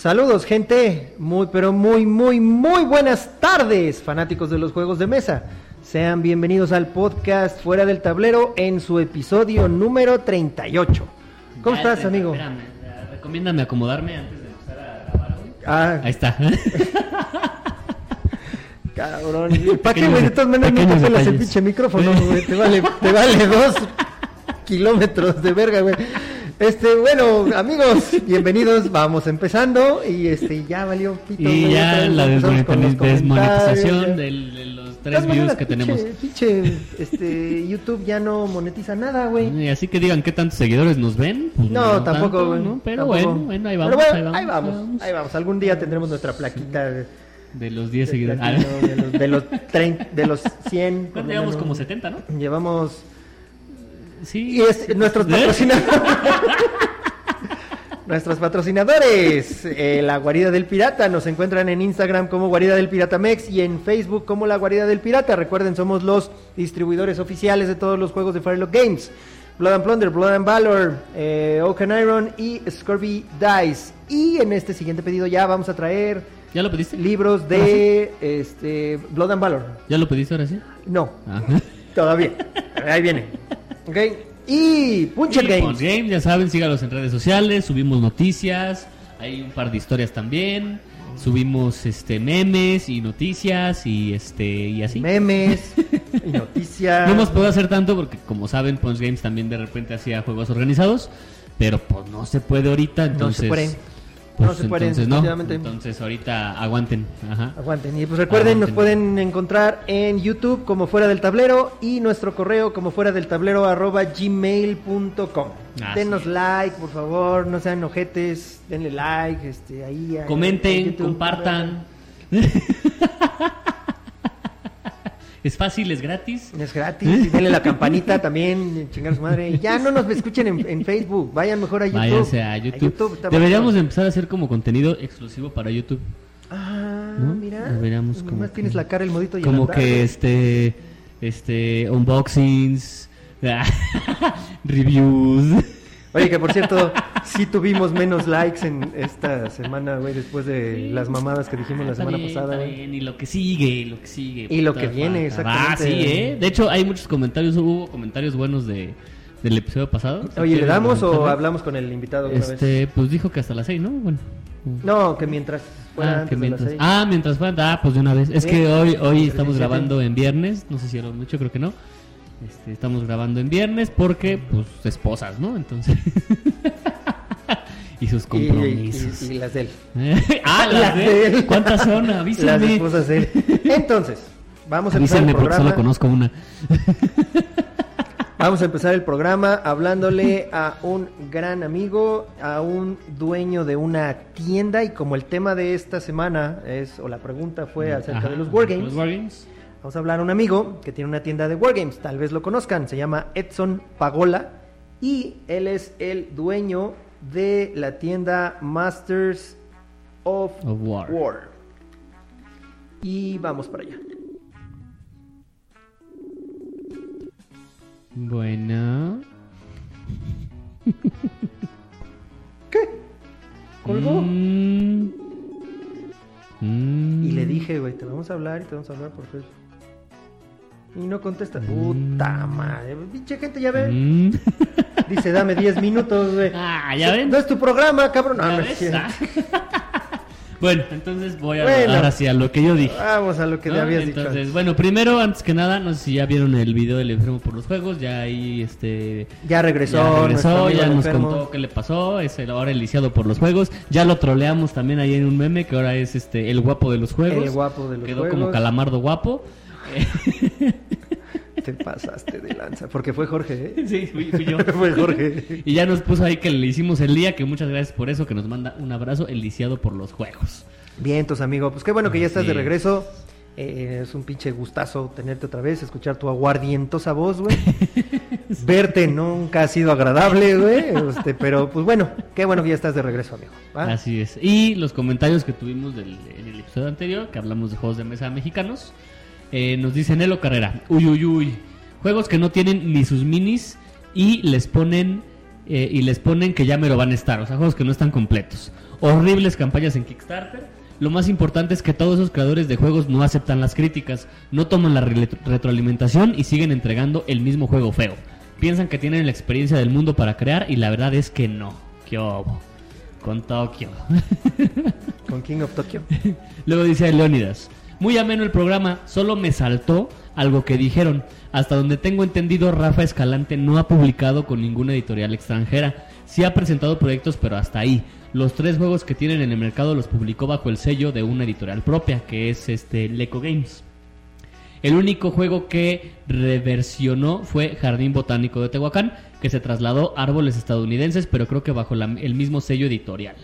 Saludos gente, muy pero muy muy muy buenas tardes fanáticos de los juegos de mesa. Sean bienvenidos al podcast Fuera del Tablero en su episodio número 38. ¿Cómo Ya, estás amigo? espérame, recomiéndame acomodarme antes de empezar a grabar. Ah, Ahí está. cabrón. ¿Para qué güey? De todas maneras no te detalles. pinche micrófono, güey. Te vale, te vale dos kilómetros de verga, güey. Este, bueno, amigos, bienvenidos. Vamos empezando y este ya valió pito. y ya la desmonetización del- de los tres views que pinche- tenemos. Pinche, este, YouTube ya no monetiza nada, güey. Y así que digan qué tantos seguidores nos ven. pues No, tampoco, güey. ¿no? Pero tampoco. bueno, bueno, ahí vamos, Pero bueno, ahí vamos, ahí vamos, ahí vamos. Algún día tendremos nuestra plaquita de, De los 10 de seguidores. Ah, de los, de los, trein- de los 100. por ¿Cuánto lo llevamos? menos. Como 70, ¿no? Llevamos Sí. Y es nuestros ¿Eh? patrocinadores. nuestros patrocinadores. eh, la Guarida del Pirata. Nos encuentran en Instagram como Guarida del Pirata Mex y en Facebook como La Guarida del Pirata. Recuerden, somos los distribuidores oficiales de todos los juegos de Firelock Games. Blood and Plunder, Blood and Valor, eh, Oak and Iron y Scurvy Dice. Y en este siguiente pedido ya vamos a traer ¿Ya lo pediste? libros de este, Blood and Valor. ¿Ya lo pediste ahora sí? No, Ah. todavía. Ahí viene. Ok. Y Punchet Y Games. Punch Games, ya saben, sígalos en redes sociales, subimos noticias, hay un par de historias también, subimos este memes y noticias y este y así. memes y noticias. No hemos podido hacer tanto porque como saben, Punch Games también de repente hacía juegos organizados, pero pues no se puede ahorita, No entonces se puede. Pues, No se entonces no. definitivamente. Entonces ahorita aguanten, ajá. Aguanten. Y pues recuerden, nos pueden encontrar en YouTube como Fuera del Tablero y nuestro correo como Fuera del Tablero arroba gmail.com. Denos es. like, por favor, no sean ojetes, denle like, este, ahí. ahí, en Comenten, YouTube. compartan. es fácil, es gratis. Es gratis, y denle la campanita también, chingar su madre. Y ya no nos escuchen en, en Facebook, vayan mejor a YouTube. Váyanse a YouTube. Deberíamos empezar a hacer como contenido exclusivo para YouTube. Ah, ¿no? mira. Deberíamos como que- tienes la cara, el modito y Como que este este unboxings, reviews. Oye, que por cierto, sí tuvimos menos likes en esta semana, güey, después de las mamadas que dijimos la semana bien, pasada, güey. y lo que sigue, lo que sigue. Y lo que viene, exactamente. Ah, sí, ¿eh? De hecho, hay muchos comentarios, hubo comentarios buenos de del episodio pasado. Oye, ¿le damos o hablamos con el invitado una vez? Este, pues dijo que hasta las 6, ¿no? Bueno. No, que mientras fuera Ah, antes que de mientras, las seis. ah, mientras fuera, ah, pues de una vez. Es Sí. que hoy, hoy estamos 17. grabando en viernes, no sé si era mucho, creo que no. Este, estamos grabando en viernes porque, pues, esposas, ¿no? Entonces. y sus Y- compromisos. Y, y las de él. ah, las de él. ¿Cuántas son? Las Avísenme. esposas de él. Entonces, vamos a empezar el Avísenme porque programa. solo conozco una. Vamos a empezar el programa hablándole a un gran amigo, a un dueño de una tienda y como el tema de esta semana es, o la pregunta fue acerca Ajá, de los Wargames, Los Wargames. Vamos a hablar a un amigo que tiene una tienda de Wargames, tal vez lo conozcan, se llama Edson Pagola y él es el dueño de la tienda Masters of, Of War. War. Y vamos para allá. Bueno. ¿Qué? ¿Colgó? Mm. Mm. Y le dije, güey, te vamos a hablar y te vamos a hablar por Facebook. Y no contesta. Puta madre. Pinche gente, ya ve. Mm. Dice, dame 10 minutos, güey. Ah, ¿ya ven? No es tu programa, cabrón. No, ¿Ya no es. Ah. bueno, entonces voy a Bueno. hablar hacia lo que yo dije. Vamos a lo que ¿no? le habías Entonces, dicho. antes. bueno, primero, antes que nada, no sé si ya vieron el video del enfermo por los juegos, ya ahí este Ya regresó. ya regresó, ya nos enfermo. contó qué le pasó, es el ahora el lisiado por los juegos, ya lo troleamos también ahí en un meme que ahora es este el guapo de los juegos. El guapo de los Quedó juegos. como calamardo guapo. Te pasaste de lanza. Porque fue Jorge, ¿eh? sí, fui, fui yo. fue Jorge. Y ya nos puso ahí que le hicimos el día, que muchas gracias por eso, que nos manda un abrazo, el lisiado por los juegos. Vientos, amigo. Pues qué bueno que ya estás de es. regreso. Eh, es un pinche gustazo tenerte otra vez, escuchar tu aguardientosa voz, güey. Verte nunca ha sido agradable, güey. Este, pero pues bueno, qué bueno que ya estás de regreso, amigo. ¿va? Así es. Y los comentarios que tuvimos del, en el episodio anterior, que hablamos de juegos de mesa mexicanos, eh, nos dice Nelo Carrera, uy, uy, uy, juegos que no tienen ni sus minis y les ponen eh, y les ponen que ya me lo van a estar, o sea, juegos que no están completos. Horribles campañas en Kickstarter. Lo más importante es que todos esos creadores de juegos no aceptan las críticas, no toman la re- retroalimentación y siguen entregando el mismo juego feo. Piensan que tienen la experiencia del mundo para crear y la verdad es que no. ¿Qué obo? Con Tokio. Con King of Tokyo. Luego dice Leónidas, muy ameno el programa, solo me saltó algo que dijeron. Hasta donde tengo entendido, Rafa Escalante no ha publicado con ninguna editorial extranjera. Sí ha presentado proyectos, pero hasta ahí. Los tres juegos que tienen en el mercado los publicó bajo el sello de una editorial propia, que es este Leco Games. El único juego que reversionó fue Jardín Botánico de Tehuacán, que se trasladó a árboles estadounidenses, pero creo que bajo la- el mismo sello editorial.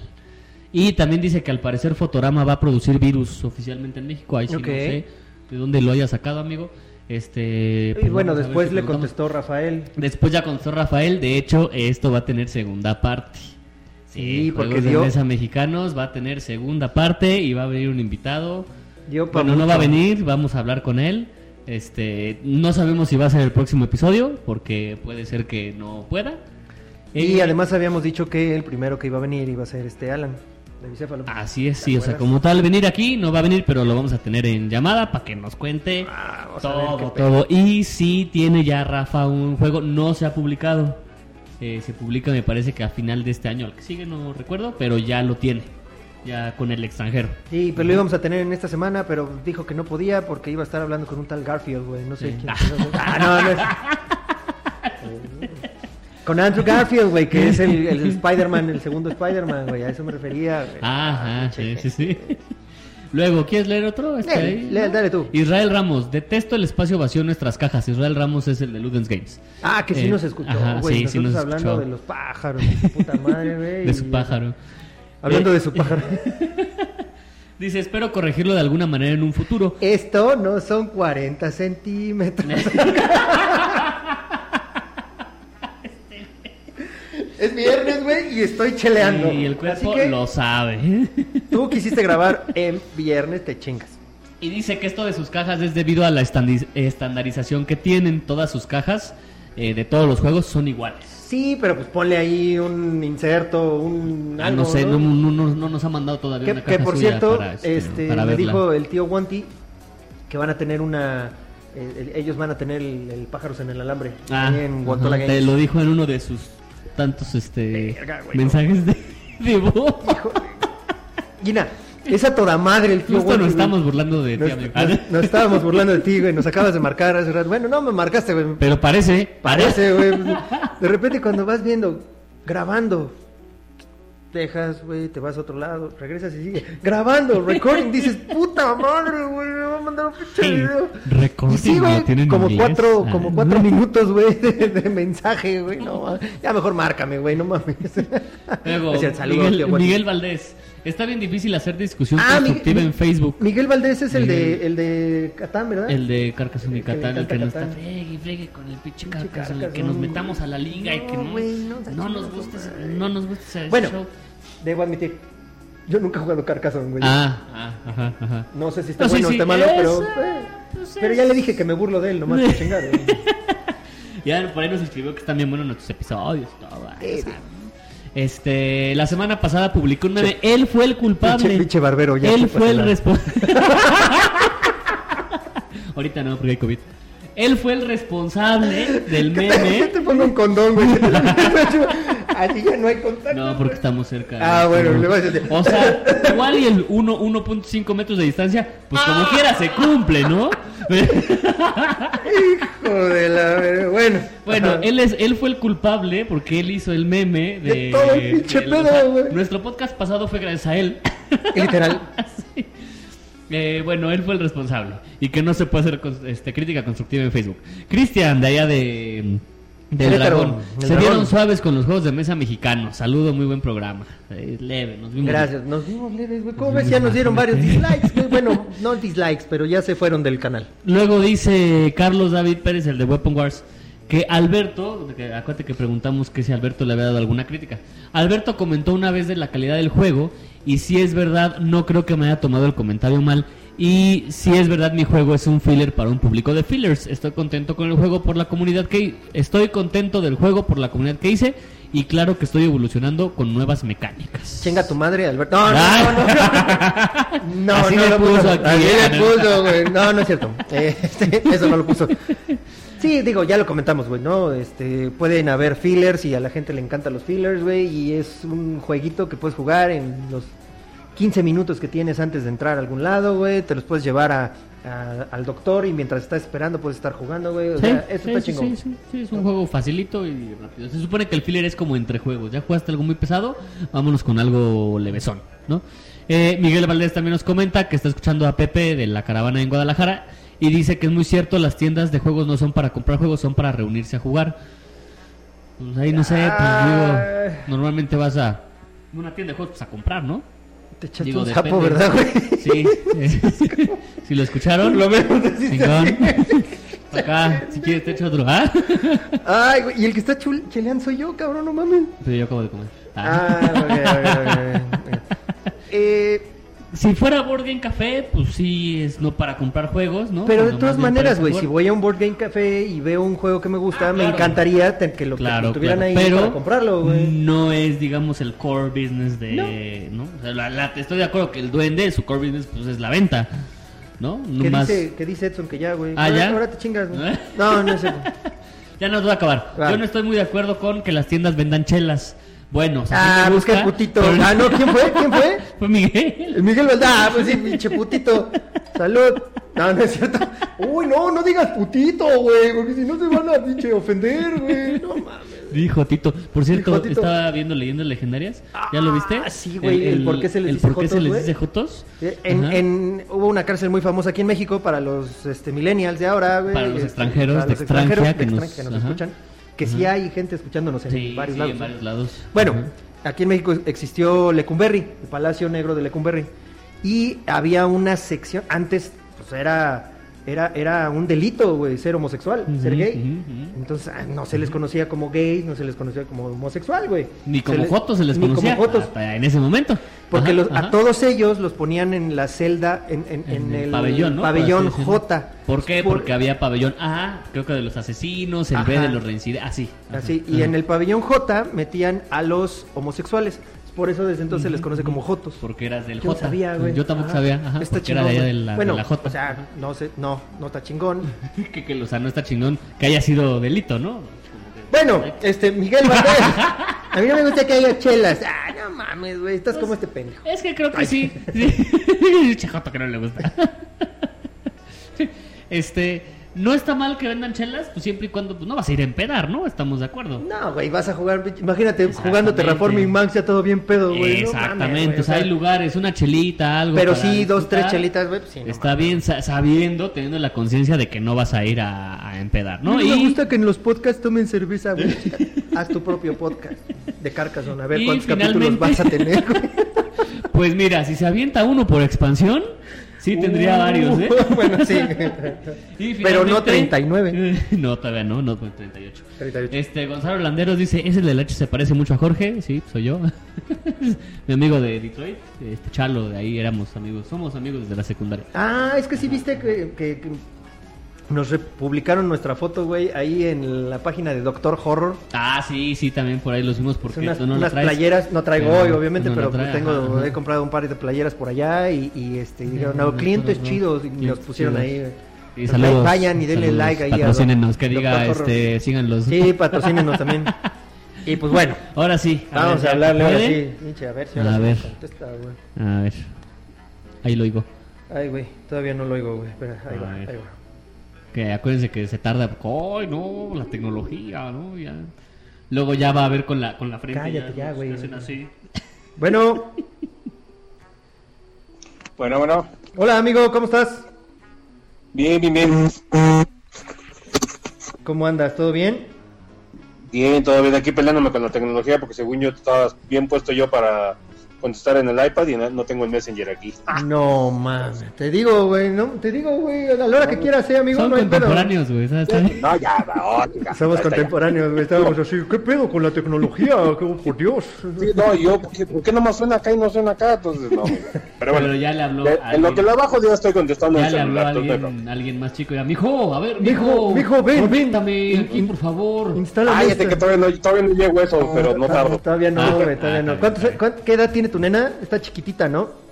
Y también dice que al parecer Fotorama va a producir virus oficialmente en México. Ahí sí Ok. no sé de dónde lo haya sacado, amigo. Este, Y pues bueno, después si le contestó Rafael. Después ya contestó Rafael. De hecho, esto va a tener segunda parte. Sí, Eh, porque Juegos de dio- mesa mexicanos va a tener segunda parte y va a venir un invitado. Dio Bueno, no va a mucho. venir, vamos a hablar con él. Este, no sabemos si va a ser el próximo episodio, porque puede ser que no pueda. Y Eh, además habíamos dicho que el primero que iba a venir iba a ser este Alan, de Bicéfalo. Así es, ¿Te sí, o sea, como tal, venir aquí no va a venir, pero lo vamos a tener en llamada para que nos cuente Ah, todo, todo. Y sí tiene ya Rafa un juego, no se ha publicado. Eh, se publica, me parece que a final de este año, al que sigue, no recuerdo, pero ya lo tiene, ya con el extranjero. Sí, pero lo íbamos a tener en esta semana, pero dijo que no podía porque iba a estar hablando con un tal Garfield, güey. No sé Sí. quién. Ah, no, no es. Con Andrew Garfield, güey, que es el, el Spider-Man, el segundo Spider-Man, güey. A eso me refería, güey. Ajá, sí, pinche sí, sí. Luego, ¿quieres leer otro? Este Dale, ahí, dale tú. Israel Ramos, detesto el espacio vacío en nuestras cajas. Israel Ramos es el de Ludens Games. Ah, que sí Eh, nos escuchó, güey. sí, sí nos hablando escuchó. de los pájaros, de su puta madre, güey. De su pájaro. Hablando Eh, de su pájaro. Dice, espero corregirlo de alguna manera en un futuro. Esto no son 40 centímetros. Es viernes, güey, y estoy cheleando. Y el Así cuerpo que lo sabe. tú quisiste grabar en viernes, te chingas. Y dice que esto de sus cajas es debido a la estandarización que tienen. Todas sus cajas eh, de todos los juegos son iguales. Sí, pero pues ponle ahí un inserto, un Ah, algo, no sé, ¿no? no, no, no- no nos ha mandado todavía Que, una que caja por suya cierto, para, este, este, para me dijo el tío Wanti que van a tener una. el- ellos van a tener el, el pájaros en el alambre. Ah, ahí en Guantola ajá, Games. te lo dijo en uno de sus tantos este Verga, güey, mensajes de, de voz. Gina, es a toda madre el tío Justo nos güey. estamos burlando de ti, Nos, amigo. nos- nos estábamos burlando de ti, güey. Nos acabas de marcar hace rato. Bueno, no me marcaste, güey. Pero parece, Parece, güey. De repente cuando vas viendo, grabando, dejas, güey, te vas a otro lado, regresas y sigue grabando, recording, dices, puta madre, güey, me va a mandar un pinche Sí, video. recording, sí, güey, como inglés. cuatro, Ah. como cuatro minutos, güey, de, de mensaje, güey, no, ya mejor márcame, güey, no mames. Luego, Es el saludo, Miguel. Miguel Valdés. Está bien difícil hacer discusión Ah, constructiva Miguel- en Facebook. Miguel Valdés es el de, el de Catán, ¿verdad? El de Carcassonne y que Catán, el que no está fregue y fregue con el pinche Carcassonne, que nos metamos a la liga y que No, no, nos güey. no nos guste ese Bueno, show. debo admitir, yo nunca he jugado Carcassonne, güey. Ah, ah, ajá, ajá. No sé si está No, sí, bueno o sí, está malo, pero. eh, pues, pero ya le dije que me burlo de él, nomás por chingar. Ya por ahí nos escribió que están bien buenos nuestros episodios. todo, ah, Eh. Este, la semana pasada publicó un meme. Él fue el culpable. Pinche- pinche barbero, ya Él te fue el responsable. Ahorita no, porque hay COVID. Él fue el responsable del meme. te pongo un condón, güey. Así ya no hay contacto. No, porque estamos cerca. Ah, bueno, le vas a decir. O sea, igual y el 1, 1.5 metros de distancia, pues como Ah. quiera se cumple, ¿no? Hijo de la. Bueno. Bueno, él es, él fue el culpable porque él hizo el meme de, De todo el pinche pedo, o sea, güey. Nuestro podcast pasado fue gracias a él. Literal. Sí. Eh, bueno, él fue el responsable y que no se puede hacer este, crítica constructiva en Facebook. Cristian, de allá de del Querétaro, dragón, se dragón. vieron suaves con los juegos de mesa mexicanos. Saludo, muy buen programa. Eh, leve, nos vimos. Gracias. Nos vimos leves, güey. ¿Cómo ves? Ya nos dieron varios dislikes, güey. Bueno, no dislikes, pero ya se fueron del canal. Luego dice Carlos David Pérez, el de Weapon Wars, que Alberto, que, acuérdate que preguntamos que si Alberto le había dado alguna crítica. Alberto comentó una vez de la calidad del juego y si es verdad, no creo que me haya tomado el comentario mal. Y si es verdad, mi juego es un filler para un público de fillers. Estoy contento con el juego por la comunidad que estoy contento del juego por la comunidad que hice y claro que estoy evolucionando con nuevas mecánicas. Chinga tu madre, Alberto. No, no, Ah. no. No, Así no le lo puso puso. aquí, Así le no. puso, güey. No, no es cierto. Eh, este, eso no lo puso. Sí, digo, ya lo comentamos, güey, ¿no? Este, pueden haber fillers y a la gente le encantan los fillers, güey, y es un jueguito que puedes jugar en los 15 minutos que tienes antes de entrar a algún lado, güey, te los puedes llevar a, a- al doctor y mientras estás esperando puedes estar jugando, güey, o Sí, sea, eso sí, está sí, chingón. sí, sí, sí, es un juego facilito y rápido. Se supone que el filler es como entre juegos. Ya jugaste algo muy pesado, vámonos con algo levesón, ¿no? Eh, Miguel Valdés también nos comenta que está escuchando a Pepe de la caravana en Guadalajara y dice que es muy cierto, las tiendas de juegos no son para comprar juegos, son para reunirse a jugar. Pues ahí no sé, pues digo, normalmente vas a una tienda de juegos pues, a comprar, ¿no? Te echaste Digo, un sapo, depende. ¿verdad, güey? Sí. si lo escucharon, lo menos chingón. Acá, si quieres te echo otro. ¿Ah? Ay, güey, y el que está chul- cheleando soy yo, cabrón, no mames. Pero yo acabo de comer. Ah, ok, ok, ok, ok. Eh, Si fuera Board Game Café, pues sí, es no para comprar juegos, ¿no? pero de todas maneras, güey, si voy a un Board Game Café y veo un juego que me gusta, Ah, me encantaría que lo, Claro, tuvieran claro. ahí pero para comprarlo, güey. no es, digamos, el core business de... ¿no? O sea, la- la- estoy de acuerdo que el duende, su core business, pues es la venta, ¿no? ¿Qué, Más- dice, ¿Qué dice Edson que ya, güey? Ah, ¿ya? ahora te chingas, güey. ¿Eh? No, no es. Ya nos voy a acabar. Va. Yo no estoy muy de acuerdo con que las tiendas vendan chelas. Bueno, o sea, sí Ah, busca el putito. pero- Ah, no, ¿quién fue? ¿Quién fue? Fue Miguel. El Miguel Valdés. Ah, pues sí, pinche putito. Salud. No, no es cierto. Uy, no, no digas putito, güey, porque si no se van a pinche ofender, güey. No mames. Dijo Tito. Por cierto, Tito. estaba viendo leyendas legendarias. ¿Ya lo viste? Ah, sí, güey, el por qué se les el dice por qué se jotos, les güey. dice jotos. Eh, En, en- hubo una cárcel muy famosa aquí en México para los este, millennials de ahora, güey. Para los este, extranjeros para de los extranjeros extranjera que nos- que escuchan. Que sí hay gente escuchándonos en Sí, varios sí, lados. en varios lados. Bueno, aquí en México existió Lecumberri, el Palacio Negro de Lecumberri. Y había una sección, antes, pues era, era, era un delito, güey, ser homosexual, ser gay. ujú. Entonces, ah, no se les conocía como gays, no se les conocía como homosexual, güey. Ni como les- jotos se les ni conocía. como jotos. hasta en ese momento. Porque Ajá, los- a todos ellos los ponían en la celda, en, en- en el, pabellón, ¿no? pabellón. J. ¿Por qué? Por- Porque había pabellón A, creo que de los asesinos, el B Ajá. de los reincidentes. Así. Así, y en el pabellón J metían a los homosexuales. Por eso desde entonces se les conoce como Jotos. Porque eras del Yo no J. sabía, güey. Yo tampoco Ajá. sabía. Ajá, Está era de allá de la, bueno, de la J. o sea, no sé, no, no está chingón. que, que, o sea, no está chingón que haya sido delito, ¿no? Bueno, este, Miguel Valdés. A mí no me gusta que haya chelas. Ah, no mames, güey, estás como este pendejo. Es que creo que sí. sí. Chejoto que no le gusta. este, no está mal que vendan chelas, pues siempre y cuando pues, no vas a ir a empedar, ¿no? Estamos de acuerdo. No, güey, vas a jugar, imagínate jugando Terraforming Max ya todo bien pedo, güey. no Exactamente, mames, güey, o sea, hay lugares, una chelita, algo. Pero sí, dos, tres chelitas, güey, pues sí. no Está mames. bien sa- sabiendo, teniendo la conciencia de que no vas a ir a, a empedar, ¿no? Y me gusta que en los podcasts tomen cerveza, güey. Haz tu propio podcast de Carcassonne, a ver Y cuántos capítulos vas a tener, güey. pues mira, si se avienta uno por expansión, sí tendría Uh, varios, ¿eh? bueno, sí. Y Pero no finalmente- 39. no, todavía no, no, 38. 38. Este, Gonzalo Landeros dice, ese del H se parece mucho a Jorge, sí, soy yo. Mi amigo de Detroit, este Chalo, de ahí éramos amigos, somos amigos desde la secundaria. Ah, es que sí viste que, que- que nos republicaron nuestra foto, güey, ahí en la página de Doctor Horror. Ah, sí, sí, también por ahí los vimos porque unas, tú no lo unas traes. playeras, no traigo Pero hoy, obviamente, no pero trae, pues tengo, ajá, he comprado un par de playeras por allá y, y, este, y dijeron, no clientes chidos, y nos pusieron chidos. ahí. Y Pues, saludos, Vayan y denle saludos, like ahí. Patrocínenos, que diga, Horror. este, síganlos. Sí, patrocínenos también. Y pues bueno, Ahora sí. vamos ver, a hablarle ahora a ver si A ahora ver. me contesta, güey. A ver. Ahí lo oigo. Ay, güey, todavía no lo oigo, güey. Espera, ahí A va, ver. ahí va. Que acuérdense que se tarda. ¡Ay, no! La tecnología, ¿no? Ya. Luego ya va a ver con la, con la frente. Cállate ya, güey. hacen así. Bueno, Bueno, bueno. hola amigo, ¿cómo estás? Bien, bien, bien. ¿Cómo andas? ¿Todo bien? Bien, todo bien. Aquí peleándome con la tecnología porque según yo estaba bien puesto yo para contestar en el iPad y no, no tengo el Messenger aquí. No mames, te digo, güey, no, te digo, güey, a la hora que quieras, eh, amigo, Son no contemporáneos, güey. ¿sabes? No, ya, va, otra. Somos contemporáneos, güey, estábamos así, ¿qué pedo con la tecnología? ¿Qué- por Dios. Sí, no, yo, ¿por qué, por qué nomás suena acá y no suena acá? Entonces, no. Pero bueno, Pero ya le habló de- en lo que le bajo ya estoy contestando Ya el le habló a celular. entonces, no. alguien, alguien más chico. Ya, mijo, a ver, Mijo, mijo. ven, ven. conéctame aquí, por favor. Instala Cállate que todavía no, todavía no llego eso, pero no Ah, tardo. Todavía no, güey, todavía Ah, no. ah, ¿Cuántos- ah. ¿Qué edad tiene tu nena? Está chiquitita, ¿no?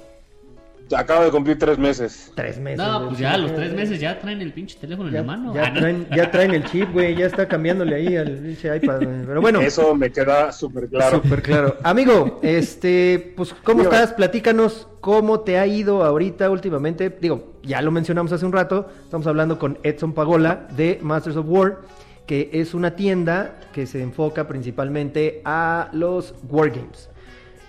Acabo de cumplir tres meses. Tres meses. No, pues ya los tres meses ya traen el pinche teléfono en la mano. ya Ah, no. traen, ya traen el chip, güey, ya está cambiándole ahí al pinche iPad. Pero bueno, Eso me queda súper claro. súper claro. Amigo, este, pues, ¿cómo Dígame. estás? Platícanos cómo te ha ido ahorita últimamente. Digo, ya lo mencionamos hace un rato, estamos hablando con Edson Pagola de Masters of War, que es una tienda que se enfoca principalmente a los Wargames.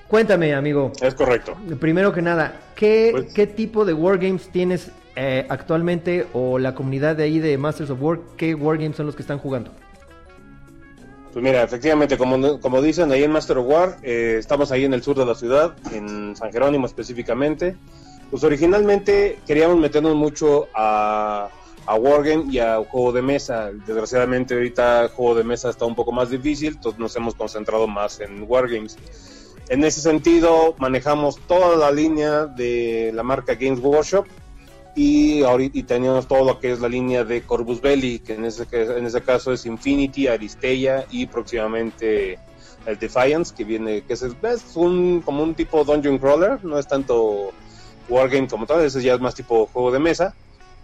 Cuéntame, amigo, Es correcto. Primero que nada, ¿qué, Pues- qué tipo de wargames tienes eh, actualmente o la comunidad de ahí de Masters of War? ¿Qué wargames son los que están jugando? Pues mira, efectivamente, como, como dicen ahí en Master of War, eh, estamos ahí en el sur de la ciudad, en San Jerónimo específicamente. Pues originalmente queríamos meternos mucho a, a Wargame y a juego de mesa. Desgraciadamente ahorita el juego de mesa está un poco más difícil, entonces nos hemos concentrado más en Wargames. En ese sentido, manejamos toda la línea de la marca Games Workshop y ahorita y teníamos todo lo que es la línea de Corvus Belli, que en ese, en ese caso es Infinity, Aristella y próximamente el Defiance, que viene, que es, es un como un tipo dungeon crawler, no es tanto wargame como tal, ese ya es más tipo juego de mesa,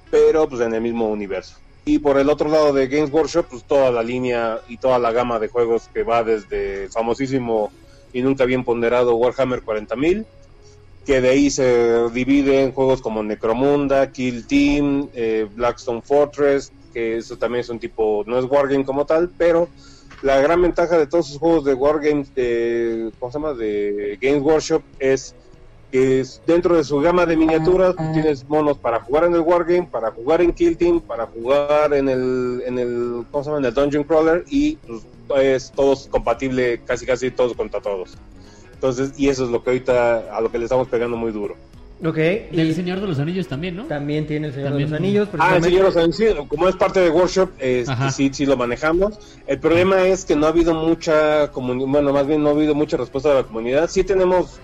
pero pues en el mismo universo. Y por el otro lado de Games Workshop, pues toda la línea y toda la gama de juegos que va desde el famosísimo y nunca bien ponderado Warhammer 40.000, que de ahí se divide en juegos como Necromunda, Kill Team, eh, Blackstone Fortress, que eso también es un tipo, no es Wargame como tal, pero la gran ventaja de todos esos juegos de Wargames, de, ¿cómo se llama? De Games Workshop es que dentro de su gama de miniaturas tú tienes monos para jugar en el Wargame, para jugar en Kill Team, para jugar en el, en el, ¿cómo se llama? En el Dungeon Crawler y pues, es todos compatible, casi casi todos contra todos. Entonces, y eso es lo que ahorita, a lo que le estamos pegando muy duro. Ok, Del y Señor de los Anillos también, ¿no? también tiene el Señor También- de los Anillos. Ah, precisamente. sí, yo lo sé, sí, como es parte de Workshop, este, Ajá. sí, sí lo manejamos. El problema es que no ha habido mucha comunidad, bueno, más bien no ha habido mucha respuesta de la comunidad. Sí tenemos,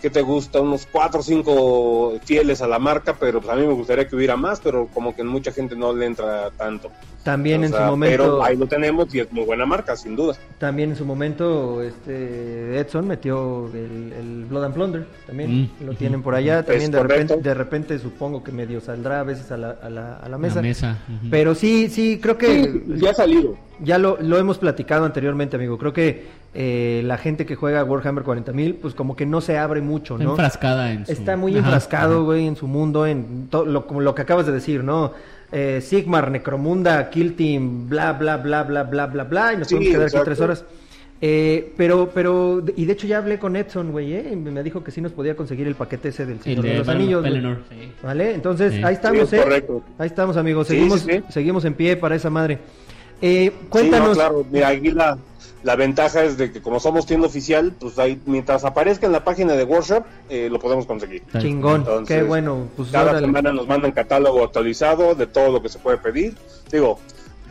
que te gusta? Unos cuatro o cinco fieles a la marca, pero pues a mí me gustaría que hubiera más, pero como que mucha gente no le entra tanto. También O en sea, su momento, Pero ahí lo tenemos y es muy buena marca, sin duda. también en su momento, este Edson metió el, el Blood and Plunder, también Mm, lo tienen por allá, también Es de repente, de repente supongo que medio saldrá a veces a la, a la, a la mesa. La mesa. ujú. Pero sí, sí, creo que Sí, ya ha salido. Ya lo, lo hemos platicado anteriormente, amigo. Creo que eh, la gente que juega Warhammer 40.000, pues como que no se abre mucho, Está ¿no? enfrascada en su... Está muy Ajá, enfrascado, güey, en su mundo, en todo lo, como lo que acabas de decir, ¿no? Eh, Sigmar, Necromunda, Kill Team, bla, bla, bla, bla, bla, bla, bla, y nos Sí, podemos quedar exacto. aquí tres horas. Eh, pero, pero, y de hecho ya hablé con Edson, güey, ¿eh? y me dijo que sí nos podía conseguir el paquete ese del El Señor de, de los Pel- Anillos. güey. Pelennor, sí. ¿Vale? Entonces, Sí. ahí estamos, Sí, ¿eh? correcto. Ahí estamos, amigos. Seguimos, sí, sí. seguimos en pie para esa madre. Eh, Sí, cuéntanos. no, claro. Mira, aquí la, la ventaja es de que como somos tienda oficial, pues ahí, mientras aparezca en la página de Workshop, eh, lo podemos conseguir. Chingón, Entonces, qué bueno. Pues Cada órale. semana nos mandan catálogo actualizado de todo lo que se puede pedir. Digo,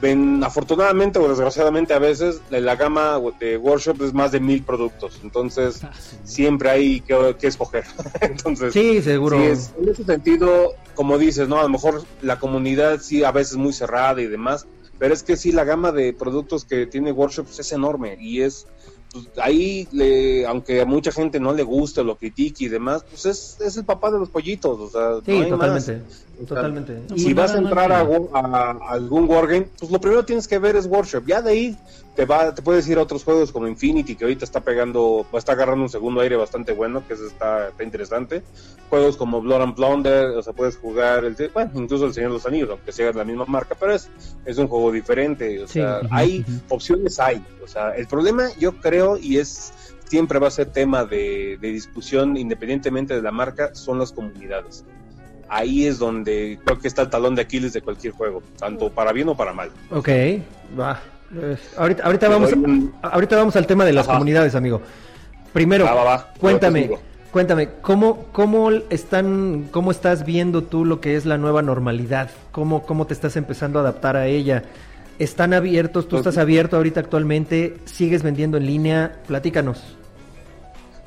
ven, afortunadamente o desgraciadamente a veces la, la gama de Workshop es más de mil productos. Entonces Ah, sí. siempre hay que, que escoger. Entonces, Sí, seguro. sí es- en ese sentido, como dices, ¿no? A lo mejor la comunidad sí a veces muy cerrada y demás. Pero es que sí, la gama de productos que tiene Workshop es enorme y es pues, ahí, le, aunque a mucha gente no le guste, lo critique y demás, pues es, es el papá de los pollitos, o sea, Sí, no hay totalmente. más. O sea, Totalmente. Si pues vas a entrar a algún wargame, pues lo primero que tienes que ver es Workshop. Ya de ahí te va, te puedes ir a otros juegos como Infinity, que ahorita está pegando, estar agarrando un segundo aire bastante bueno, que eso está, está interesante. Juegos como Blood and Plunder, o sea, puedes jugar, el, bueno, incluso el Señor de los Anillos, aunque sea de la misma marca, pero es, es un juego diferente. O Sí. sea, hay opciones, hay. O sea, el problema, yo creo, y es siempre va a ser tema de, de discusión independientemente de la marca, son las comunidades ahí es donde creo que está el talón de Aquiles de cualquier juego, tanto para bien o para mal. Ok, va. Eh, ahorita, ahorita, vamos, un- ahorita vamos al tema de las Ajá. comunidades, amigo. Primero, Va, va, va. cuéntame. Cuéntame, ¿cómo, cómo, están, ¿cómo estás viendo tú lo que es la nueva normalidad? ¿Cómo, cómo te estás empezando a adaptar a ella? ¿Están abiertos? ¿Tú Pues- estás abierto ahorita actualmente? ¿Sigues vendiendo en línea? Platícanos.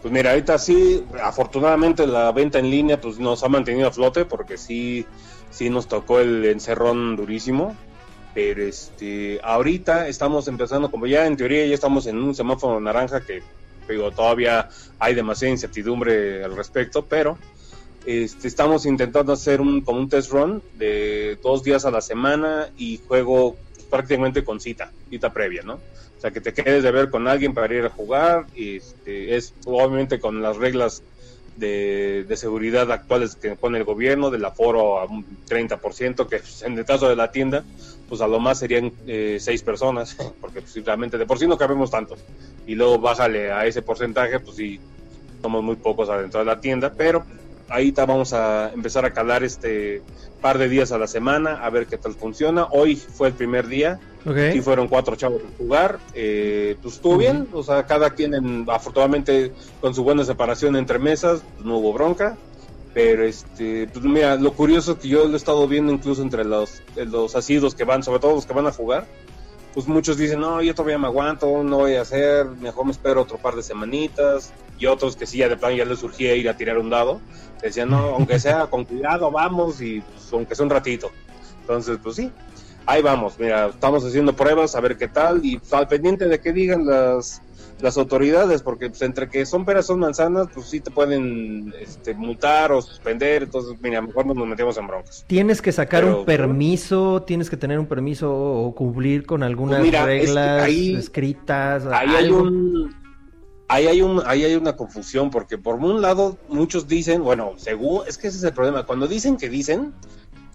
Pues mira, ahorita sí, afortunadamente la venta en línea pues nos ha mantenido a flote porque sí, sí nos tocó el encerrón durísimo. Pero este, ahorita estamos empezando, como ya en teoría ya estamos en un semáforo naranja que digo, todavía hay demasiada incertidumbre al respecto, pero este, estamos intentando hacer un, como un test run de dos días a la semana y juego prácticamente con cita, cita previa, ¿no? O sea, que te quedes de ver con alguien para ir a jugar, y este, es obviamente con las reglas de, de seguridad actuales que pone el gobierno, del aforo a un 30%, que en el caso de la tienda, pues a lo más serían eh, seis personas, porque pues, de por sí no cabemos tantos. Y luego bájale a ese porcentaje, pues sí, somos muy pocos adentro de la tienda, pero ahí vamos a empezar a calar este par de días a la semana, a ver qué tal funciona. Hoy fue el primer día, Ok. Sí fueron cuatro chavos a jugar, eh, pues estuvo bien, o sea, cada quien en- afortunadamente con su buena separación entre mesas, pues, no hubo bronca, pero este, pues mira, lo curioso es que yo lo he estado viendo incluso entre los, eh, los asidos que van, sobre todo los que van a jugar, pues muchos dicen, no, yo todavía me aguanto, no voy a hacer, mejor me espero otro par de semanitas, y otros que sí, ya de plano ya les surgía ir a tirar un dado, decían, no, aunque sea con cuidado, vamos, y pues, aunque sea un ratito. Entonces, pues sí, ahí vamos, mira, estamos haciendo pruebas a ver qué tal y pues, al pendiente de que digan las, las autoridades, porque pues, entre que son peras son manzanas, pues sí te pueden este, multar o suspender, entonces mira, mejor no nos metemos en broncas. ¿Tienes que sacar Pero- un permiso? ¿Tienes que tener un permiso o cumplir con algunas Pues mira, es que reglas ahí- escritas? Ahí hay un ahí hay un ahí hay una confusión porque por un lado muchos dicen, bueno, según es que ese es el problema, cuando dicen que dicen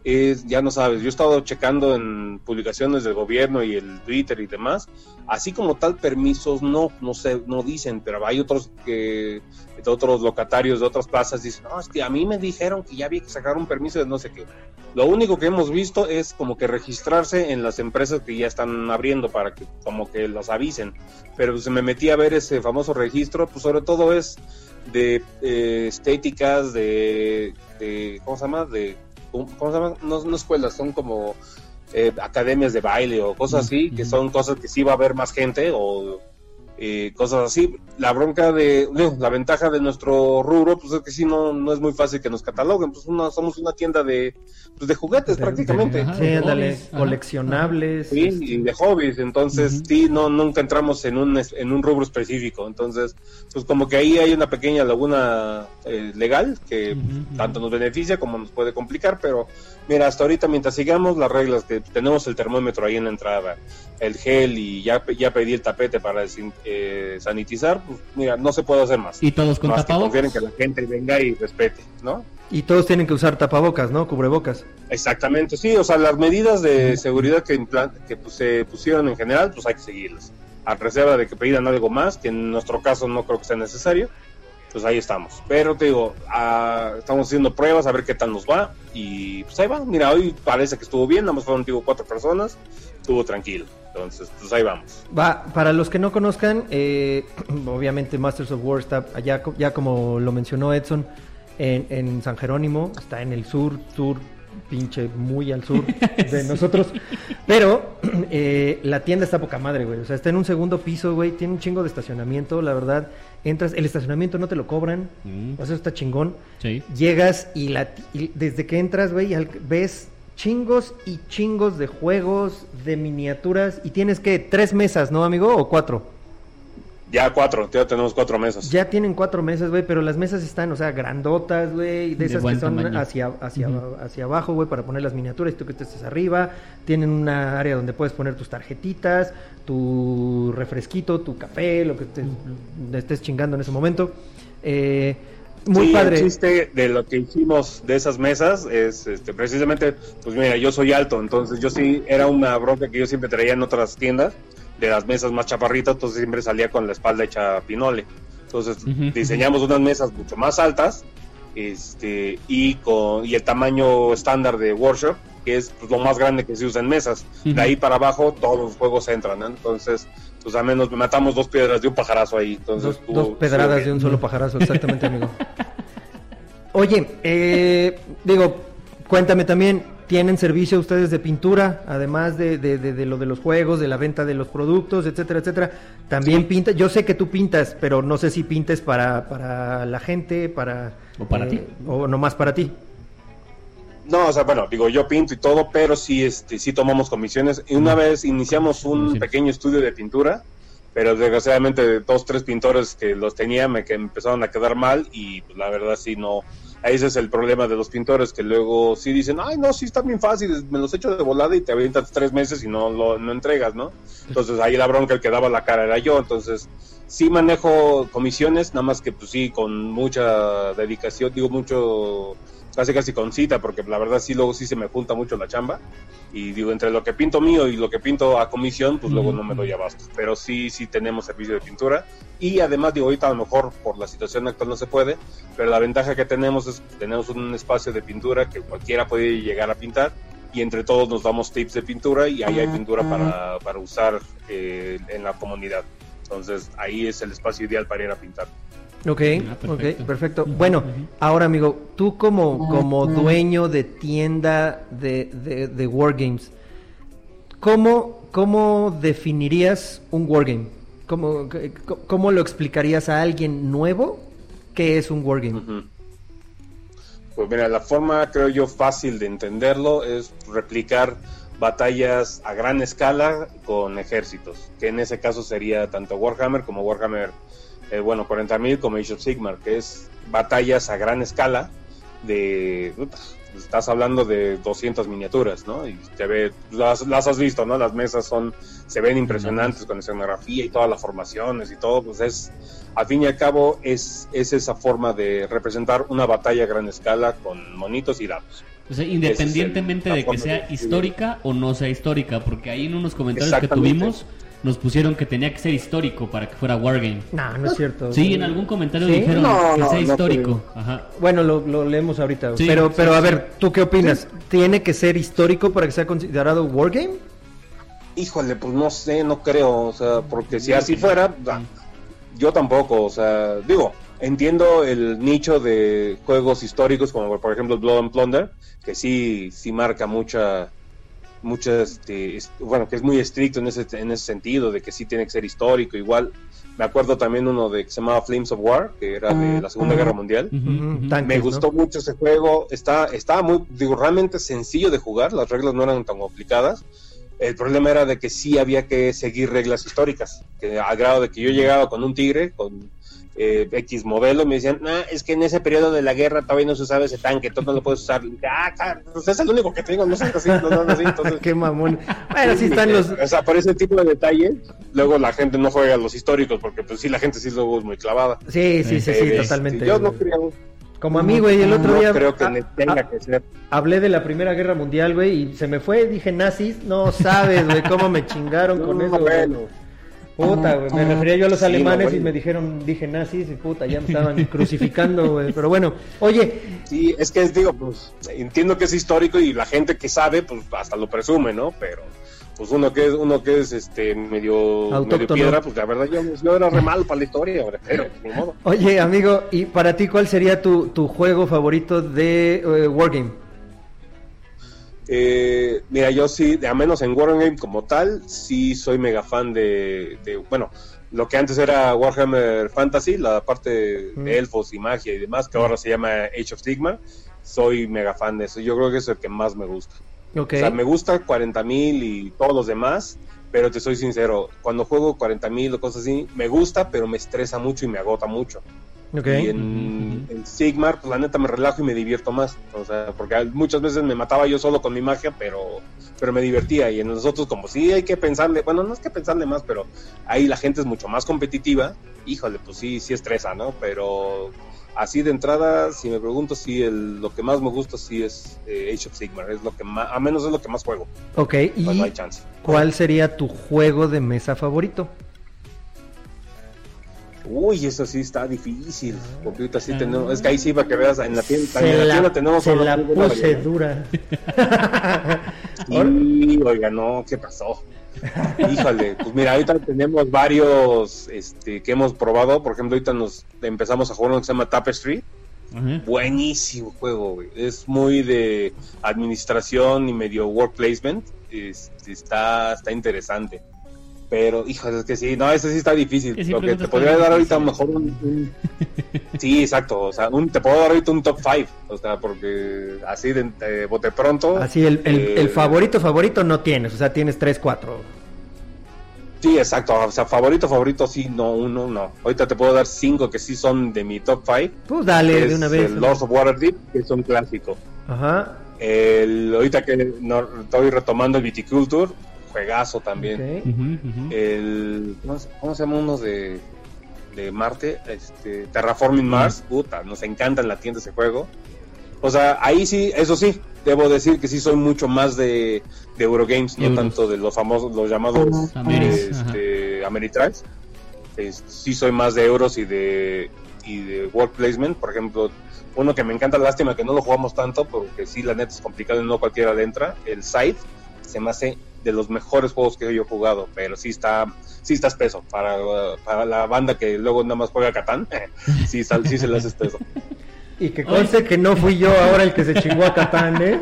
es, ya no sabes, yo he estado checando en publicaciones del gobierno y el Twitter y demás, así como tal permisos no, no sé, no dicen, pero hay otros que, otros locatarios de otras plazas dicen, no, es que a mí me dijeron que ya había que sacar un permiso de no sé qué. Lo único que hemos visto es como que registrarse en las empresas que ya están abriendo para que como que los avisen. Pero se me metí a ver ese famoso registro, pues sobre todo es de eh, estéticas, de, de, ¿cómo se llama? De, ¿cómo se llama? No, no escuelas, son como eh, academias de baile o cosas así, que son cosas que sí va a haber más gente o eh, cosas así. La bronca de, digo, la ventaja de nuestro rubro, pues es que sí no, no es muy fácil que nos cataloguen, pues una, somos una tienda de, pues de juguetes De- prácticamente. Ajá, Sí, de ándale, hobbies, ajá, coleccionables. Sí, este, y de hobbies, entonces Ujú. sí, no, nunca entramos en un, en un rubro específico, entonces pues como que ahí hay una pequeña laguna eh, legal que tanto nos beneficia como nos puede complicar, pero mira, hasta ahorita mientras sigamos las reglas que tenemos el termómetro ahí en la entrada, el gel y ya, ya pedí el tapete para desin- eh, sanitizar, pues mira, no se puede hacer más. Y todos con más que tapabocas. que la gente venga y respete, ¿no? Y todos tienen que usar tapabocas, ¿no? Cubrebocas. Exactamente, sí, o sea, las medidas de seguridad que, que pues, se pusieron en general, pues hay que seguirlas. A reserva de que pidan algo más, que en nuestro caso no creo que sea necesario, pues ahí estamos. Pero te digo, ah, estamos haciendo pruebas a ver qué tal nos va y pues ahí va. Mira, hoy parece que estuvo bien, nada más fueron digo, cuatro personas, estuvo tranquilo. Entonces, pues ahí vamos. Va, para los que no conozcan, eh, obviamente Masters of War está allá, ya como lo mencionó Edson, en, en San Jerónimo, está en el sur, sur, pinche muy al sur de nosotros. Pero eh, la tienda está poca madre, güey. O sea, está en un segundo piso, güey. Tiene un chingo de estacionamiento, la verdad. Entras, el estacionamiento no te lo cobran. Mm, O sea, eso está chingón. sí. Llegas y, la, y desde que entras, güey, ves chingos y chingos de juegos, de miniaturas. Y tienes que tres mesas, ¿no, amigo? ¿O cuatro? Ya cuatro, ya tenemos cuatro mesas. Ya tienen cuatro mesas, güey, pero las mesas están, o sea, grandotas, güey, de De esas que buen son tamaño. hacia, hacia, Ujú. hacia abajo, güey, para poner las miniaturas y tú que estés arriba. Tienen una área donde puedes poner tus tarjetitas, tu refresquito, tu café, lo que estés, estés chingando en ese momento. Eh, muy Sí, padre. El chiste de lo que hicimos de esas mesas es este, precisamente, pues mira, yo soy alto, entonces yo sí, era una bronca que yo siempre traía en otras tiendas, de las mesas más chaparritas, entonces siempre salía con la espalda hecha pinole. Entonces diseñamos unas mesas mucho más altas este, y, con, y el tamaño estándar de workshop, que es pues, lo más grande que se usa en mesas. De ahí para abajo todos los juegos entran, ¿no? Entonces, pues al menos matamos dos piedras de un pajarazo ahí. Entonces, dos, dos pedradas de un solo pajarazo, exactamente, amigo. Oye, eh, digo, cuéntame también, ¿tienen servicio ustedes de pintura, además de, de, de, lo de los juegos, de la venta de los productos, etcétera, etcétera? También pinta, yo sé que tú pintas, pero no sé si pintes para, para la gente, para... ¿O para eh, ti? O nomás para ti. No, o sea, bueno, digo, yo pinto y todo, pero sí, este, sí tomamos comisiones. Y una vez iniciamos un Sí. pequeño estudio de pintura, pero desgraciadamente dos, tres pintores que los tenía me que empezaron a quedar mal y pues, la verdad sí no. Ese es el problema de los pintores, que luego sí dicen, ay, no, sí está bien fácil, me los echo de volada y te avientas tres meses y no lo no entregas, ¿no? Entonces ahí la bronca, el que daba la cara era yo, entonces sí manejo comisiones, nada más que pues sí, con mucha dedicación, digo mucho, casi casi con cita, porque la verdad sí luego sí se me junta mucho la chamba. Y digo, entre lo que pinto mío y lo que pinto a comisión, pues luego no me doy abasto, pero sí, sí tenemos servicio de pintura. Y además digo, ahorita a lo mejor por la situación actual no se puede, pero la ventaja que tenemos es que tenemos un espacio de pintura que cualquiera puede llegar a pintar. Y entre todos nos damos tips de pintura y ahí hay pintura para, para usar eh, en la comunidad. Entonces ahí es el espacio ideal para ir a pintar. Ok, Ah, perfecto. ok, perfecto. Bueno, ahora amigo, tú como, como dueño de tienda de, de, de Wargames, ¿cómo, ¿cómo definirías un Wargame? ¿Cómo, ¿Cómo lo explicarías a alguien nuevo qué es un Wargame? Pues mira, la forma creo yo fácil de entenderlo es replicar batallas a gran escala con ejércitos, que en ese caso sería tanto Warhammer como Warhammer, eh, bueno, 40.000 como Age of Sigmar, que es batallas a gran escala de... Estás hablando de 200 miniaturas, ¿no? Y te ve, las, las has visto, ¿no? Las mesas son, se ven impresionantes con escenografía y todas las formaciones y todo, pues es, al fin y al cabo es, es esa forma de representar una batalla a gran escala con monitos y dados. O sea, independientemente es el- de que sea de histórica o no sea histórica, porque ahí en unos comentarios que tuvimos nos pusieron que tenía que ser histórico para que fuera Wargame. No, no es cierto. Sí, en algún comentario ¿Sí? dijeron No, que no, sea no histórico. Ajá. Bueno, lo, lo leemos ahorita. Sí, pero, sí, pero a ver, ¿tú qué opinas? ¿Tiene que ser histórico para que sea considerado Wargame? Híjole, pues no sé, no creo, o sea, porque si así fuera, yo tampoco, o sea, digo, entiendo el nicho de juegos históricos como por ejemplo Blood and Plunder, que sí, sí marca mucha, mucha, este, es- bueno, que es muy estricto en ese, en ese sentido, de que sí tiene que ser histórico, igual, me acuerdo también uno de que se llamaba Flames of War, que era de la Segunda Guerra Mundial, tanques, me ¿no? gustó mucho ese juego. Está, estaba muy, digo, realmente sencillo de jugar. Las reglas no eran tan complicadas. El problema era de que sí había que seguir reglas históricas. Que al grado de que yo llegaba con un tigre, con eh, X modelo, me decían, ah, es que en ese periodo de la guerra todavía no se usaba ese tanque, tú no lo puedes usar. Ah, claro, pues es el único que tengo, no sé así, no, no, así. Entonces, Qué mamón. Bueno, sí están los... o sea, por ese tipo de detalles, luego la gente no juega a los históricos, porque pues sí, la gente sí luego es muy clavada. Sí, sí, sí, sí, Este, totalmente. Yo no creo, Como a mí, güey, el otro no día creo que ah, tenga que ser. hablé de la Primera Guerra Mundial, güey, y se me fue, dije nazis, no sabes, güey, cómo me chingaron con No, eso, güey. Puta, güey, me refería yo a los Sí, alemanes y me dijeron, dije nazis, y puta, ya me estaban crucificando, güey. Pero bueno, oye, Sí, es que digo, pues entiendo que es histórico y la gente que sabe, pues hasta lo presume, ¿no? Pero pues uno que es, uno que es este medio, medio piedra, pues la verdad yo, yo era re mal para la historia, pero ni modo. oye, amigo, ¿y para ti cuál sería tu, tu juego favorito de eh, Wargame? Eh, mira, yo sí, a menos en Wargame como tal, sí soy mega fan de, de, bueno, lo que antes era Warhammer Fantasy, la parte Mm. de elfos y magia y demás, que ahora se llama Age of Sigmar, soy mega fan de eso. Yo creo que es el que más me gusta. Ok, O sea, me gusta 40.000 y todos los demás, pero te soy sincero, cuando juego 40.000 o cosas así, me gusta, pero me estresa mucho y me agota mucho. Y en, en Sigmar, pues la neta me relajo y me divierto más. O sea, porque muchas veces me mataba yo solo con mi magia, pero, pero me divertía. Y en nosotros, como sí hay que pensarle, bueno, no es que pensarle más, pero ahí la gente es mucho más competitiva. Híjole, pues sí, sí estresa, ¿no? Pero así de entrada, si me pregunto, sí, el, lo que más me gusta sí es eh, Age of Sigmar. Es lo que más, a menos es lo que más juego, Ok, ¿y hay chance. cuál sería tu juego de mesa favorito? Uy, eso sí está difícil. Porque ahorita sí Ah. tenemos. Es que ahí sí, para que veas, en la tienda, en la la, tienda tenemos se la puse dura. Sí, oiga, no, ¿qué pasó? Híjole, pues mira, ahorita tenemos varios este, que hemos probado. Por ejemplo, ahorita nos empezamos a jugar uno que se llama Tapestry. Ajá. Buenísimo juego, güey. Es muy de administración y medio work placement. Este, está, está interesante. Pero, híjole, es que sí, no, ese sí está difícil. Lo que te podría dar ahorita a lo mejor un, un- Sí, exacto. O sea, un- te puedo dar ahorita un top 5. O sea, porque así de, de bote pronto. Así, el, el, eh, el favorito, favorito no tienes, o sea, tienes 3, 4. Sí, exacto. O sea, favorito, favorito, sí, no, uno, no. Ahorita te puedo dar cinco que sí son de mi top 5. Pues dale, de una vez. El Lords of Waterdeep, que es un clásico. Ajá. El, ahorita que no, estoy retomando el Viticulture, juegazo también. El, ¿cómo, se- cómo se llama uno de, de Marte? Este, Terraforming Mars. Puta, nos encanta en la tienda ese juego. O sea, ahí sí, eso sí, debo decir que sí soy mucho más de, de Eurogames, no tanto de los famosos, los llamados este, Ameritrash. Es- sí soy más de euros y de y de work placement, por ejemplo, uno que me encanta, lástima que no lo jugamos tanto, porque sí, la neta es complicado y no cualquiera le entra, el Scythe, se me hace de los mejores juegos que yo he jugado, pero sí está sí está espeso para, para la banda que luego nada más juega Catán, sí, sí se le hace espeso. Y que conste que no fui yo ahora el que se chingó a Catán, ¿eh?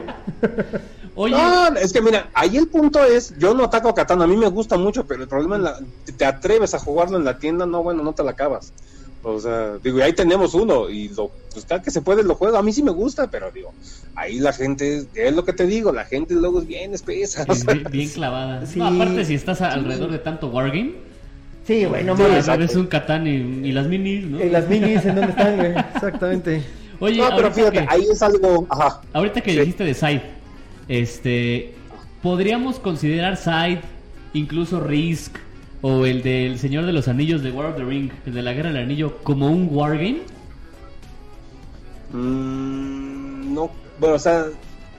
Oye, No, es que mira, ahí el punto es, yo no ataco a Catán, a mí me gusta mucho, pero el problema es la, te atreves a jugarlo en la tienda, no, bueno, no te la acabas. O sea, digo, y ahí tenemos uno, y lo, pues cada que se puede lo juego, a mí sí me gusta, pero digo, ahí la gente, es lo que te digo, la gente luego es bien espesa. o es sea, bien, bien clavada. Sí. No, aparte, si estás alrededor de tanto Wargame, Sí, güey, no Sí, mames. eres un Catán y, y las minis, ¿no? En las minis, ¿en dónde están, güey? Exactamente. Oye, no, pero fíjate, que- ahí es algo, ajá, Ahorita que Sí. dijiste de Side, este, podríamos considerar Side, incluso Risk o el del Señor de los Anillos de War of the Ring, el de la Guerra del Anillo, como un wargame. Mm, no, bueno, o sea,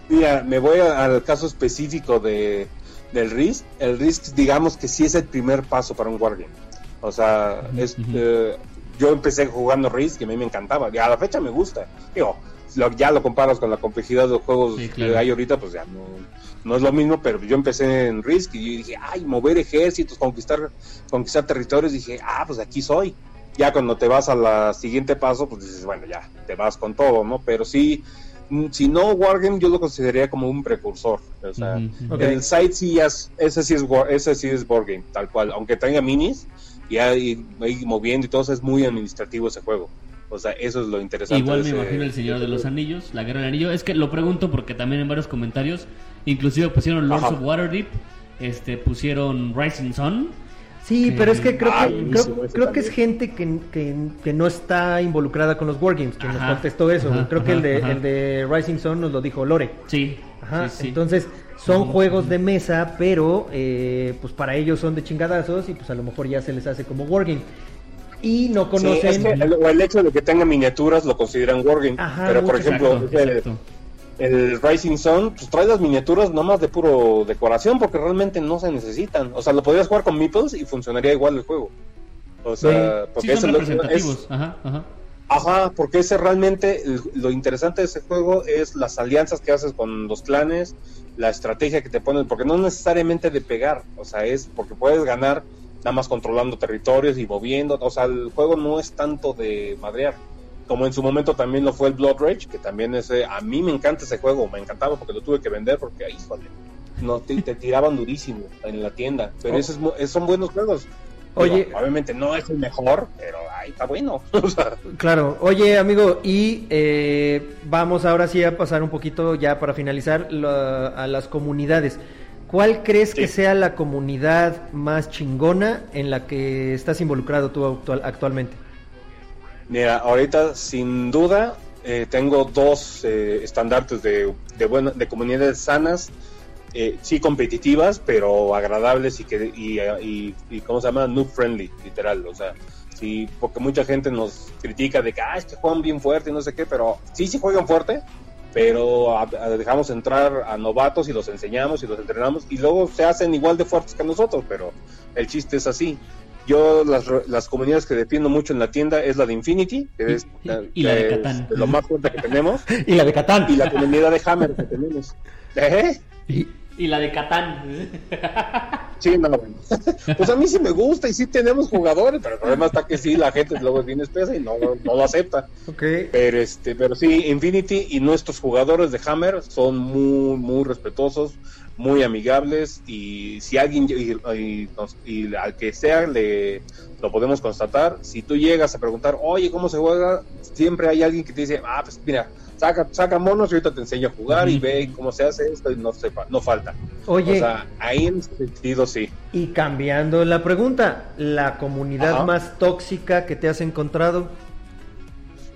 mira, me voy al caso específico de del Risk. El Risk, digamos que sí es el primer paso para un Wargame. O sea, es, ujú. eh, yo empecé jugando Risk y a mí me encantaba. Y a la fecha me gusta. Digo, lo- ya lo comparas con la complejidad de los juegos Sí, claro. que hay ahorita, pues ya no, no es lo mismo, pero yo empecé en Risk y yo dije, ay, mover ejércitos, conquistar, conquistar territorios, dije, ah, pues aquí soy ya cuando te vas a la siguiente paso, pues dices, bueno, ya, te vas con todo, ¿no? Pero sí, mm, si no Wargame, yo lo consideraría como un precursor. O sea, Ujú. Ok. el site sí es, ese sí es, ese sí es board game, tal cual. Aunque tenga minis, y ahí ahí moviendo y todo, es muy administrativo ese juego. O sea, eso es lo interesante. Igual me ese- imagino el Señor de los Anillos, la Guerra del Anillo. Es que lo pregunto porque también en varios comentarios, inclusive pusieron Lords Ajá. of Waterdeep, este, pusieron Rising Sun. Sí, pero es que creo que, creo, que es gente que, que, que no está involucrada con los Wargames, quien nos contestó eso. ajá, creo que el de, el de Rising Sun nos lo dijo Lore. Sí, Ajá, sí, sí. entonces son juegos de mesa, pero eh, pues para ellos son de chingadazos y pues a lo mejor ya se les hace como Wargame. Y no Sí, conocen... es que el, o el hecho de que tenga miniaturas lo consideran Wargame. Ajá, pero, por ejemplo, Exacto, el- exacto. el Rising Sun, pues trae las miniaturas nomás de puro decoración porque realmente no se necesitan. O sea, lo podrías jugar con meeples y funcionaría igual el juego. O sea, Sí. porque Sí, son ese representativos. es- Ajá, ajá. ajá, porque ese realmente el- lo interesante de ese juego es las alianzas que haces con los clanes, la estrategia que te ponen, porque no es necesariamente de pegar, o sea, es porque puedes ganar nada más controlando territorios y moviendo, o sea, el juego no es tanto de madrear. Como en su momento también lo fue el Blood Rage, que también ese, a mí me encanta ese juego, me encantaba porque lo tuve que vender porque, híjole, no, te, te tiraban durísimo en la tienda, pero Oh. esos, son buenos juegos. Oye. Digo, obviamente no es el mejor, pero ahí está bueno. O sea, Claro, oye amigo, y eh, vamos ahora sí a pasar un poquito ya para finalizar la- a las comunidades. ¿Cuál crees que sea la comunidad más chingona en la que estás involucrado tú actual- actualmente? Mira, ahorita sin duda eh, tengo dos eh, estandartes de, de, buena- de comunidades sanas, eh, sí competitivas, pero agradables y que y, y, y, ¿cómo se llama? Noob friendly, literal, o sea, sí, porque mucha gente nos critica de que, ah, es juegan bien fuerte y no sé qué, pero sí, sí juegan fuerte, pero a- a- dejamos entrar a novatos y los enseñamos y los entrenamos y luego se hacen igual de fuertes que nosotros, pero el chiste es así. Yo las, re- las comunidades que defiendo mucho en la tienda es la de Infinity, que Y- es, y- y la de que es Catán. lo más fuerte que tenemos, Y la de Catán. y la comunidad de Hammer que tenemos. ¿Eh? Y, Y la de Catán. Sí, no, bueno. Pues a mí sí me gusta y sí tenemos jugadores, pero el problema está que sí, la gente luego es bien espesa y no, no lo acepta. Ok. Pero este, pero sí, Infinity y nuestros jugadores de Hammer son muy, muy respetuosos, muy amigables y si alguien y, y y al que sea le lo podemos constatar, si tú llegas a preguntar, oye, ¿cómo se juega? Siempre hay alguien que te dice, ah, pues mira, saca, saca monos y ahorita te enseño a jugar y ve cómo se hace esto y no sepa, no falta. Oye, O sea, ahí en ese sentido sí. y cambiando la pregunta, la comunidad Ajá. más tóxica que te has encontrado.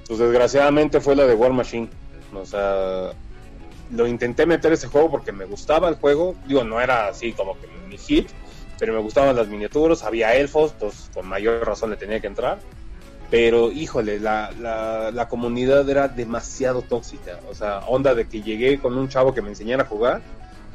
Pues desgraciadamente fue la de War Machine. O sea, lo intenté meter ese juego porque me gustaba el juego. Digo, no era así como que mi hit, pero me gustaban las miniaturas. Había elfos, pues con mayor razón le tenía que entrar. Pero híjole, la, la, la comunidad era demasiado tóxica. O sea, onda de que llegué con un chavo que me enseñara a jugar.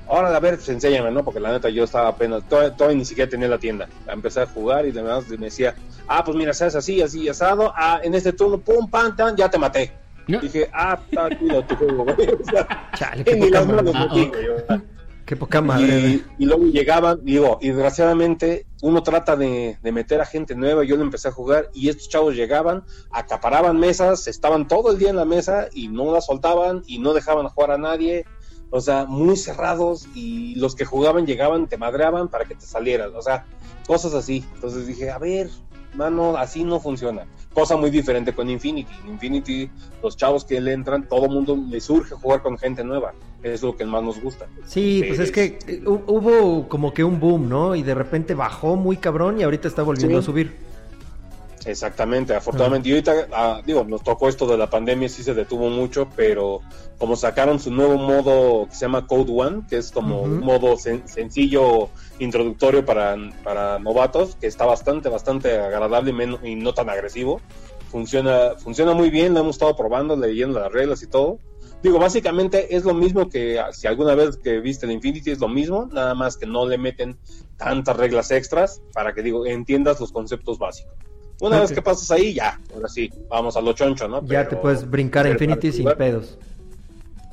Ahora, a ver, pues enséñame, ¿no? Porque la neta yo estaba apenas, todavía, todavía ni siquiera tenía la tienda. Empecé a jugar y demás, me decía, ah, pues mira, se hace así, así, asado. Ah, en este turno, pum, pam, tan, ya te maté. No. Dije, ah, está chido tu juego, güey. O sea, Chale, qué ni poca las manos madre. Ah. Qué poca. Y, luego llegaban, digo, y desgraciadamente uno trata de, de meter a gente nueva, yo lo empecé a jugar y estos chavos llegaban, acaparaban mesas, estaban todo el día en la mesa y no la soltaban y no dejaban jugar a nadie, o sea, muy cerrados y los que jugaban llegaban, te madreaban para que te salieras, o sea, cosas así. Entonces dije, a ver, mano, así no funciona. Cosa muy diferente con Infinity. En Infinity, los chavos que le entran, todo mundo le surge jugar con gente nueva. Es lo que más nos gusta. Sí, pues es que eh, hu- hubo como que un boom, ¿no? Y de repente bajó muy cabrón y ahorita está volviendo Sí. a subir. Exactamente, afortunadamente. Y ahorita, ah, digo, nos tocó esto de la pandemia, sí se detuvo mucho, pero como sacaron su nuevo modo que se llama Code One, que es como un modo sen- sencillo, introductorio para, para novatos, que está bastante, bastante agradable y, y no tan agresivo. Funciona, funciona muy bien, lo hemos estado probando, leyendo las reglas y todo. Digo, básicamente es lo mismo que ah, si alguna vez que viste el Infinity es lo mismo, nada más que no le meten tantas reglas extras para que digo entiendas los conceptos básicos. Una vez que pasas ahí, ya, ahora sí, vamos a lo choncho, ¿no? Ya te puedes brincar a Infinity sin pedos.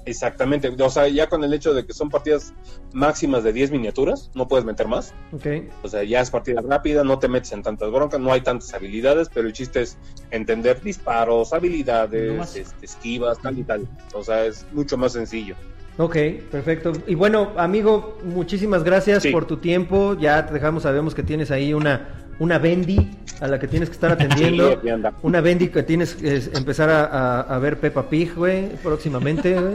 Exactamente, o sea, ya con el hecho de que son partidas máximas de 10 miniaturas, no puedes meter más. Ok. O sea, ya es partida rápida, no te metes en tantas broncas, no hay tantas habilidades, pero el chiste es entender disparos, No habilidades, más. este, esquivas, tal y tal. O sea, es mucho más sencillo. Ok, perfecto. Y bueno, amigo, muchísimas gracias Sí. por tu tiempo. Ya te dejamos, sabemos que tienes ahí una, una Bendy a la que tienes que estar atendiendo. Sí. Una Bendy que tienes que empezar a, a- a ver Peppa Pig, güey, próximamente, güey.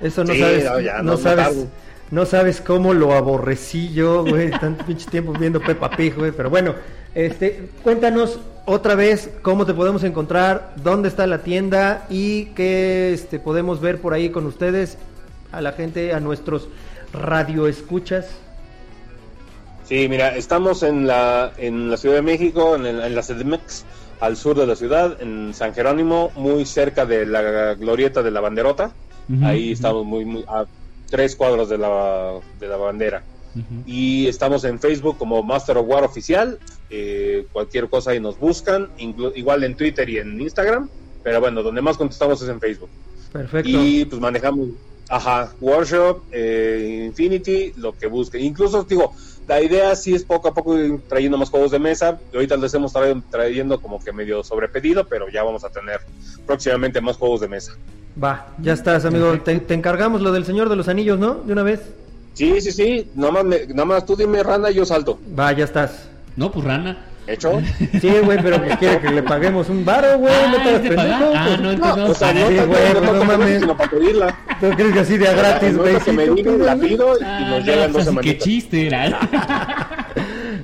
Eso no Sí, sabes, no, ya, no, sabes, no sabes cómo lo aborrecí yo, güey, tanto pinche tiempo viendo Peppa Pig, güey. Pero bueno, este, cuéntanos otra vez cómo te podemos encontrar, dónde está la tienda y qué este, podemos ver por ahí con ustedes, a la gente, a nuestros radioescuchas. Sí, mira, estamos en la, en la Ciudad de México, en, el- en la CDMX, al sur de la ciudad, en San Jerónimo, muy cerca de la glorieta de la banderota. Ahí estamos muy, muy a tres cuadros de la, de la bandera. Y estamos en Facebook como Master of War Oficial. eh, cualquier cosa ahí nos buscan, inclu- igual en Twitter y en Instagram. Pero bueno, donde más contestamos es en Facebook. Perfecto. Y pues manejamos, ajá, Workshop, eh, Infinity, lo que busque. Incluso, digo, la idea sí es poco a poco ir trayendo más juegos de mesa. Ahorita les hemos traído trayendo como que medio sobrepedido, pero ya vamos a tener próximamente más juegos de mesa. Va, ya estás, amigo. Te, te encargamos lo del Señor de los Anillos, ¿no? De una vez. Sí, sí, sí, nada más, me- nada más tú dime, Randa, y yo salto. Va, ya estás. No, pues rana. ¿Hecho? Sí, güey, pero que quiere que le paguemos un varo, güey. Ah, no te pendejo. Ah, pues. no, No, entonces o sea, no. no Sí, güey, no pues, no para mames. sino para pedirla. ¿Tú crees que así de a gratis, No, güey? no, que me tú, la ¿no? pido y Ah, nos no, llegan dos pues, qué semanitas. chiste era.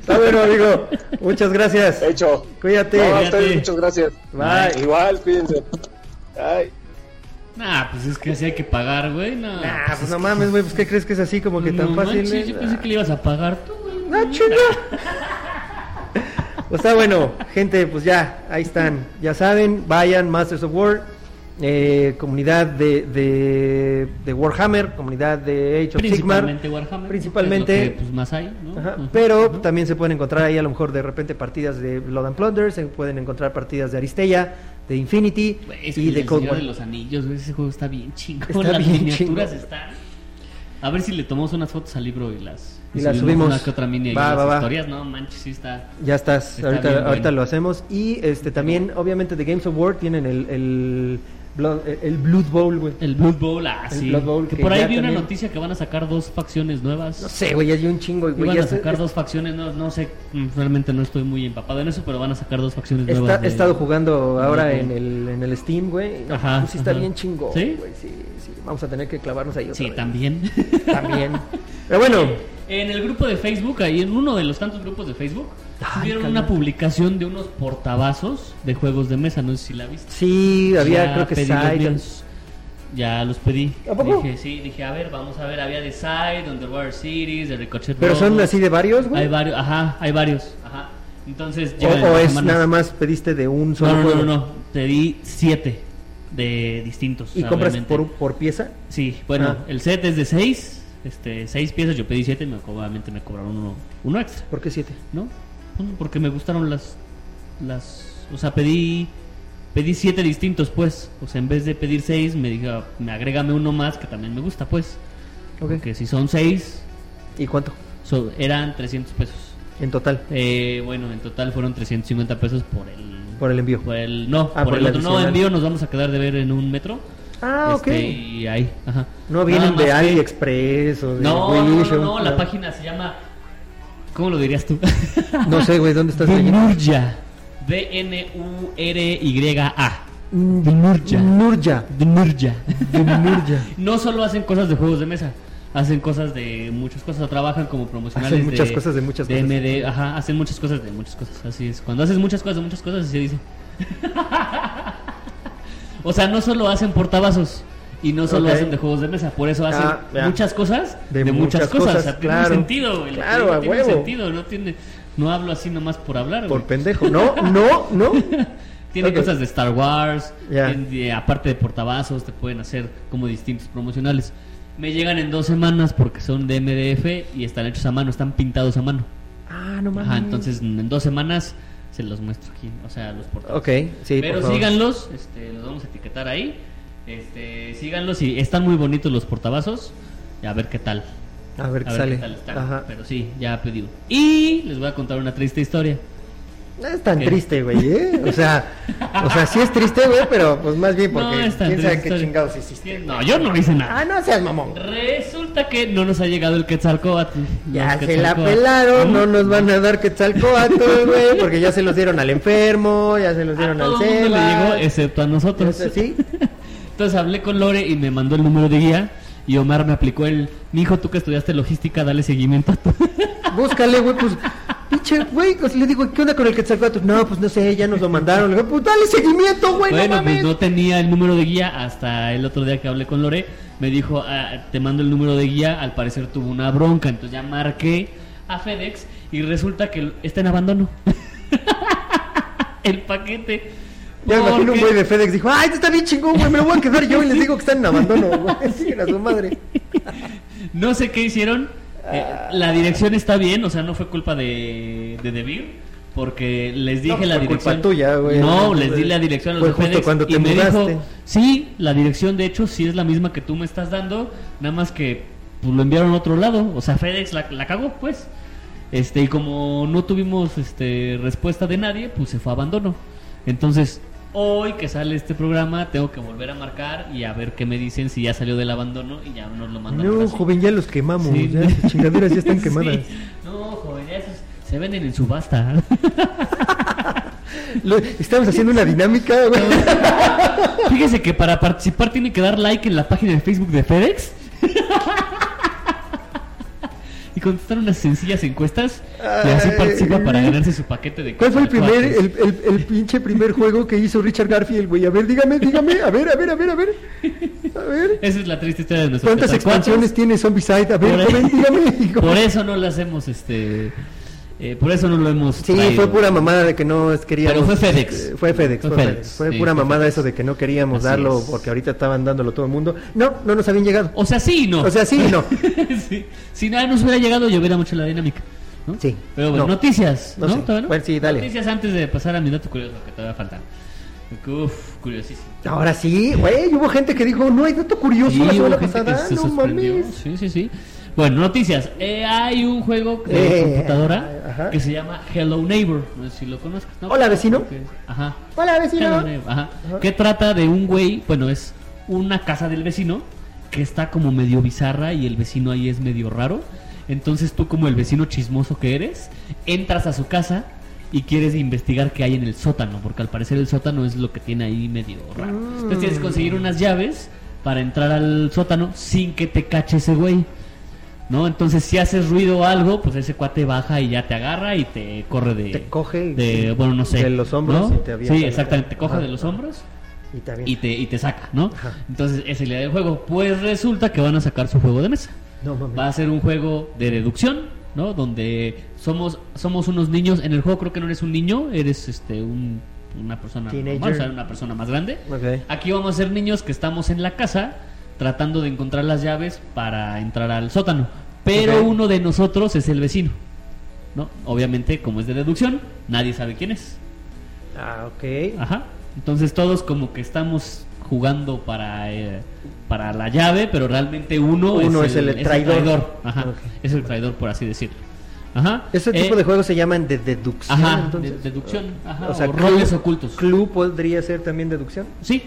Está bueno, amigo. Muchas gracias. Hecho. Cuídate. No, a Cuídate. ustedes muchas gracias. Bye. Igual, cuídense. Ay. Nah, pues es que así hay que pagar, güey. No, Ah, pues no mames, güey. Pues ¿qué crees que es así como que tan No fácil? manches, eh? yo pensé que le ibas a pagar tú, güey. No, chinga. Pues está bueno, gente, pues ya, ahí están. Ya saben, vayan, Masters of War, eh, comunidad de, de, de Warhammer, comunidad de Age of Sigmar. Principalmente Warhammer. Principalmente- que, pues más hay, ¿no? Ajá, pero Ujú. también se pueden encontrar ahí a lo mejor de repente partidas de Blood and Plunder, se pueden encontrar partidas de Aristella, de Infinity es y de Cold War. de los Anillos, ese juego está bien chingón. Las bien miniaturas chingón. están. A ver si le tomamos unas fotos al libro y las, Y las subimos. Una que otra mini Va, de las va, va. historias. No, manches, sí está. Ya estás, Está ahorita, ahorita bueno. lo hacemos. Y este también, obviamente, de Games of War tienen el, el, Blood, el Blood Bowl, güey. El Blood Bowl, ah, El sí. Blood Bowl, que que por ahí vi una noticia que van a sacar dos facciones nuevas. No sé, güey, ya hay un chingo, güey. Ya a sacar es- dos facciones, no, no sé, mm, realmente no estoy muy empapado en eso, pero van a sacar dos facciones Está- nuevas. he de- estado jugando ahora de- en el, en el Steam, güey. No, Ajá, pues sí está ajá. bien chingón, ¿Sí? güey. Sí, sí. Vamos a tener que clavarnos ahí otra Sí, vez. también. También. Pero bueno, En el grupo de Facebook, ahí en uno de los tantos grupos de Facebook, calma. una publicación de unos portavasos de juegos de mesa, no sé si la viste. sí, había, Ya creo que los. Ya los pedí. ¿A poco? Dije, sí, dije, a ver, vamos a ver, había de Side, Underwater Cities, de Ricochet Pero son así de varios, güey. Hay varios, ajá, hay varios, ajá. Entonces, O, o es semanas. nada más pediste de un solo No, no, juego. no, no, te di siete de distintos. ¿Y compras por, por pieza? Sí, bueno, Ah. el set es de seis, este, seis piezas, yo pedí siete, me, obviamente me cobraron uno, uno extra, ¿Por qué siete? ¿no? Bueno, Porque me gustaron las, las, o sea, pedí, pedí siete distintos, pues, o sea, en vez de pedir seis, me dijo, me agrégame uno más que también me gusta, pues, Ok. porque si son seis, ¿Y cuánto? so- eran 300 pesos. En total. Eh, bueno, en total fueron 350 pesos por el, Por el envío. por el, no, Ah, por, por el el otro, no, envío nos vamos a quedar de ver en un metro. Ah, Este, ok. Y ahí, ajá. No vienen de más que- AliExpress o de No, no, Wish no, no, la página se llama. ¿Cómo lo dirías tú? No sé, güey, ¿dónde estás? Dnurja. D-N-U-R-Y-A. Dnurja. Nurja. Dnurja. Nurja. No solo hacen cosas de juegos de mesa, hacen cosas de muchas cosas, o trabajan como promocionales. Hacen muchas de, cosas de muchas de cosas. MD, ajá, hacen muchas cosas de muchas cosas, así es. Cuando haces muchas cosas de muchas cosas, así se dice. o sea, no solo hacen portavasos y no solo hacen de juegos de mesa, por eso hacen Ah, muchas cosas de, De muchas, muchas cosas. cosas, o sea, claro. tiene sentido, güey. Claro, a tiene huevo. sentido, no tiene no hablo así nomás por hablar, Por güey. pendejo. No, no, no. Tiene cosas de Star Wars, tiene- de- aparte de portavasos, te pueden hacer como distintos promocionales. Me llegan en dos semanas porque son de MDF y están hechos a mano, están pintados a mano. Ah, no mames. Ajá, entonces en dos semanas se los muestro aquí, o sea, los portavasos. Ok, sí, Pero por favor. síganlos, este, los vamos a etiquetar ahí. Este, síganlos y están muy bonitos los portavasos. Y a ver qué tal. A ver qué A ver sale. qué tal están. Ajá. Pero sí, ya pedí. Y les voy a contar una triste historia. No es tan ¿Qué? triste, güey, ¿eh? O sea, o sea, sí es triste, güey, pero pues más bien porque no es tan quién sabe triste qué chingados hiciste. No, yo no hice nada. Ah, no seas mamón. Resulta que no nos ha llegado el Quetzalcóatl. Ya se la pelaron, no nos van a dar quetzalcoatl, güey, porque ya se los dieron al enfermo, ya se los A dieron al todo mundo le llegó, excepto a nosotros. ¿Sí? Entonces hablé con Lore y me mandó el número de guía. Y Omar me aplicó el. Mi hijo, tú que estudiaste logística, dale seguimiento a tu. Búscale, güey, pues, pinche, güey, pues, le digo, ¿qué onda con el quetzalcoatl? No, pues no sé, ya nos lo mandaron. Le digo, pues dale seguimiento, güey, no bueno, mames. pues no tenía el número de guía hasta el otro día que hablé con Lore. Me dijo, ah, te mando el número de guía. Al parecer tuvo una bronca. Entonces ya marqué a FedEx y resulta que está en abandono. el paquete. Ya me imagino un güey de FedEx dijo, ay, está bien chingón, güey, me lo voy a quedar yo y les digo que están en abandono, güey. Siguen a su madre. No sé qué hicieron. Eh, la dirección está bien, o sea, no fue culpa de, de Debir. Porque les dije No, la culpa dirección. tuya, güey. No, les di la dirección a los Fue justo cuando te y me dijo, sí, la dirección de hecho sí es la misma que tú me estás dando, nada más que pues, lo enviaron a otro lado. O sea, FedEx la, la cagó, pues. Este, y como no tuvimos este respuesta de nadie, pues se fue a abandono. Entonces, hoy que sale este programa, tengo que volver a marcar y a ver qué me dicen si ya salió del abandono y ya nos lo mandan. No, joven, ya los quemamos, Sí. ya esas chingaderas ya están Sí. quemadas. No, joven, ya esos se venden en subasta. Lo- estamos haciendo una dinámica, güey. Fíjese que para participar tiene que dar like en la página de Facebook de FedEx. Y contestar unas sencillas encuestas y así participa para ganarse su paquete de ¿Cuál fue el primer, el, el, el pinche primer juego que hizo Richard Garfield, güey? A ver, dígame, dígame, a ver, a ver, a ver, a ver. A ver. Esa es la triste historia de nuestros ¿Cuántas expansiones tiene Zombicide? A ver, Por- joven, dígame. hijo. Por eso no lo hacemos, este... eh, por eso no lo hemos Sí, traído. fue pura mamada de que no queríamos. Pero fue FedEx. eh, Fue FedEx, Fue fue, FedEx. Fue sí, pura fue mamada FedEx. eso de que no queríamos Así darlo es. porque ahorita estaban dándolo todo el mundo. No, no nos habían llegado. O sea, sí y no. O sea, sí y no. Sí. Si nada nos hubiera llegado, yo hubiera mucho la dinámica. ¿no? Sí. Pero bueno, No. noticias. No ¿no? sé. ¿Todavía no? Bueno, sí, dale. Noticias antes de pasar a mi dato curioso, que todavía falta. Uf, curiosísimo. Ahora sí, güey, hubo gente que dijo, no hay dato curioso Sí, la semana pasada, se no sorprendió. mames. Sí, sí, sí. Bueno, noticias. Eh, hay un juego de Eh, computadora ajá. que se llama Hello Neighbor. No sé si lo conozcas. ¿no? Hola, vecino. Ajá. Hola, Hello vecino. Neighbor, Ajá. Ajá. Que trata de un güey, bueno, es una casa del vecino que está como medio bizarra y el vecino ahí es medio raro. Entonces tú como el vecino chismoso que eres, entras a su casa y quieres investigar qué hay en el sótano, porque al parecer el sótano es lo que tiene ahí medio raro. Entonces tienes que conseguir unas llaves para entrar al sótano sin que te cache ese güey. ¿No? Entonces si haces ruido o algo, pues ese cuate baja y ya te agarra y te corre de... Te coge y- de, bueno, no sé. de los hombros ¿no? y te avienta Sí, exactamente, te coge Ajá. de los hombros Y también. y te, y te saca, ¿no? Ajá. Entonces, esa es la idea del juego. Pues resulta que van a sacar su juego de mesa. No. Va a ser un juego de deducción, ¿no? Donde somos somos unos niños. En el juego creo que no eres un niño, eres este un, una persona Teenager. normal, o sea, una persona más grande. Aquí vamos a ser niños que estamos en la casa tratando de encontrar las llaves para entrar al sótano. Pero Ok. uno de nosotros es el vecino. ¿No? Obviamente, como es de deducción, nadie sabe quién es. Ah, ok. Ajá. Entonces todos como que estamos jugando para eh, para la llave, pero realmente uno, Uno es el traidor. Ajá. Ok. Es el traidor por así decirlo. Ajá. Ese Eh, tipo de juegos se llaman de deducción. Ajá, entonces. de- deducción, ajá, O sea, o roles clue- ocultos. Clue podría ser también deducción. Sí.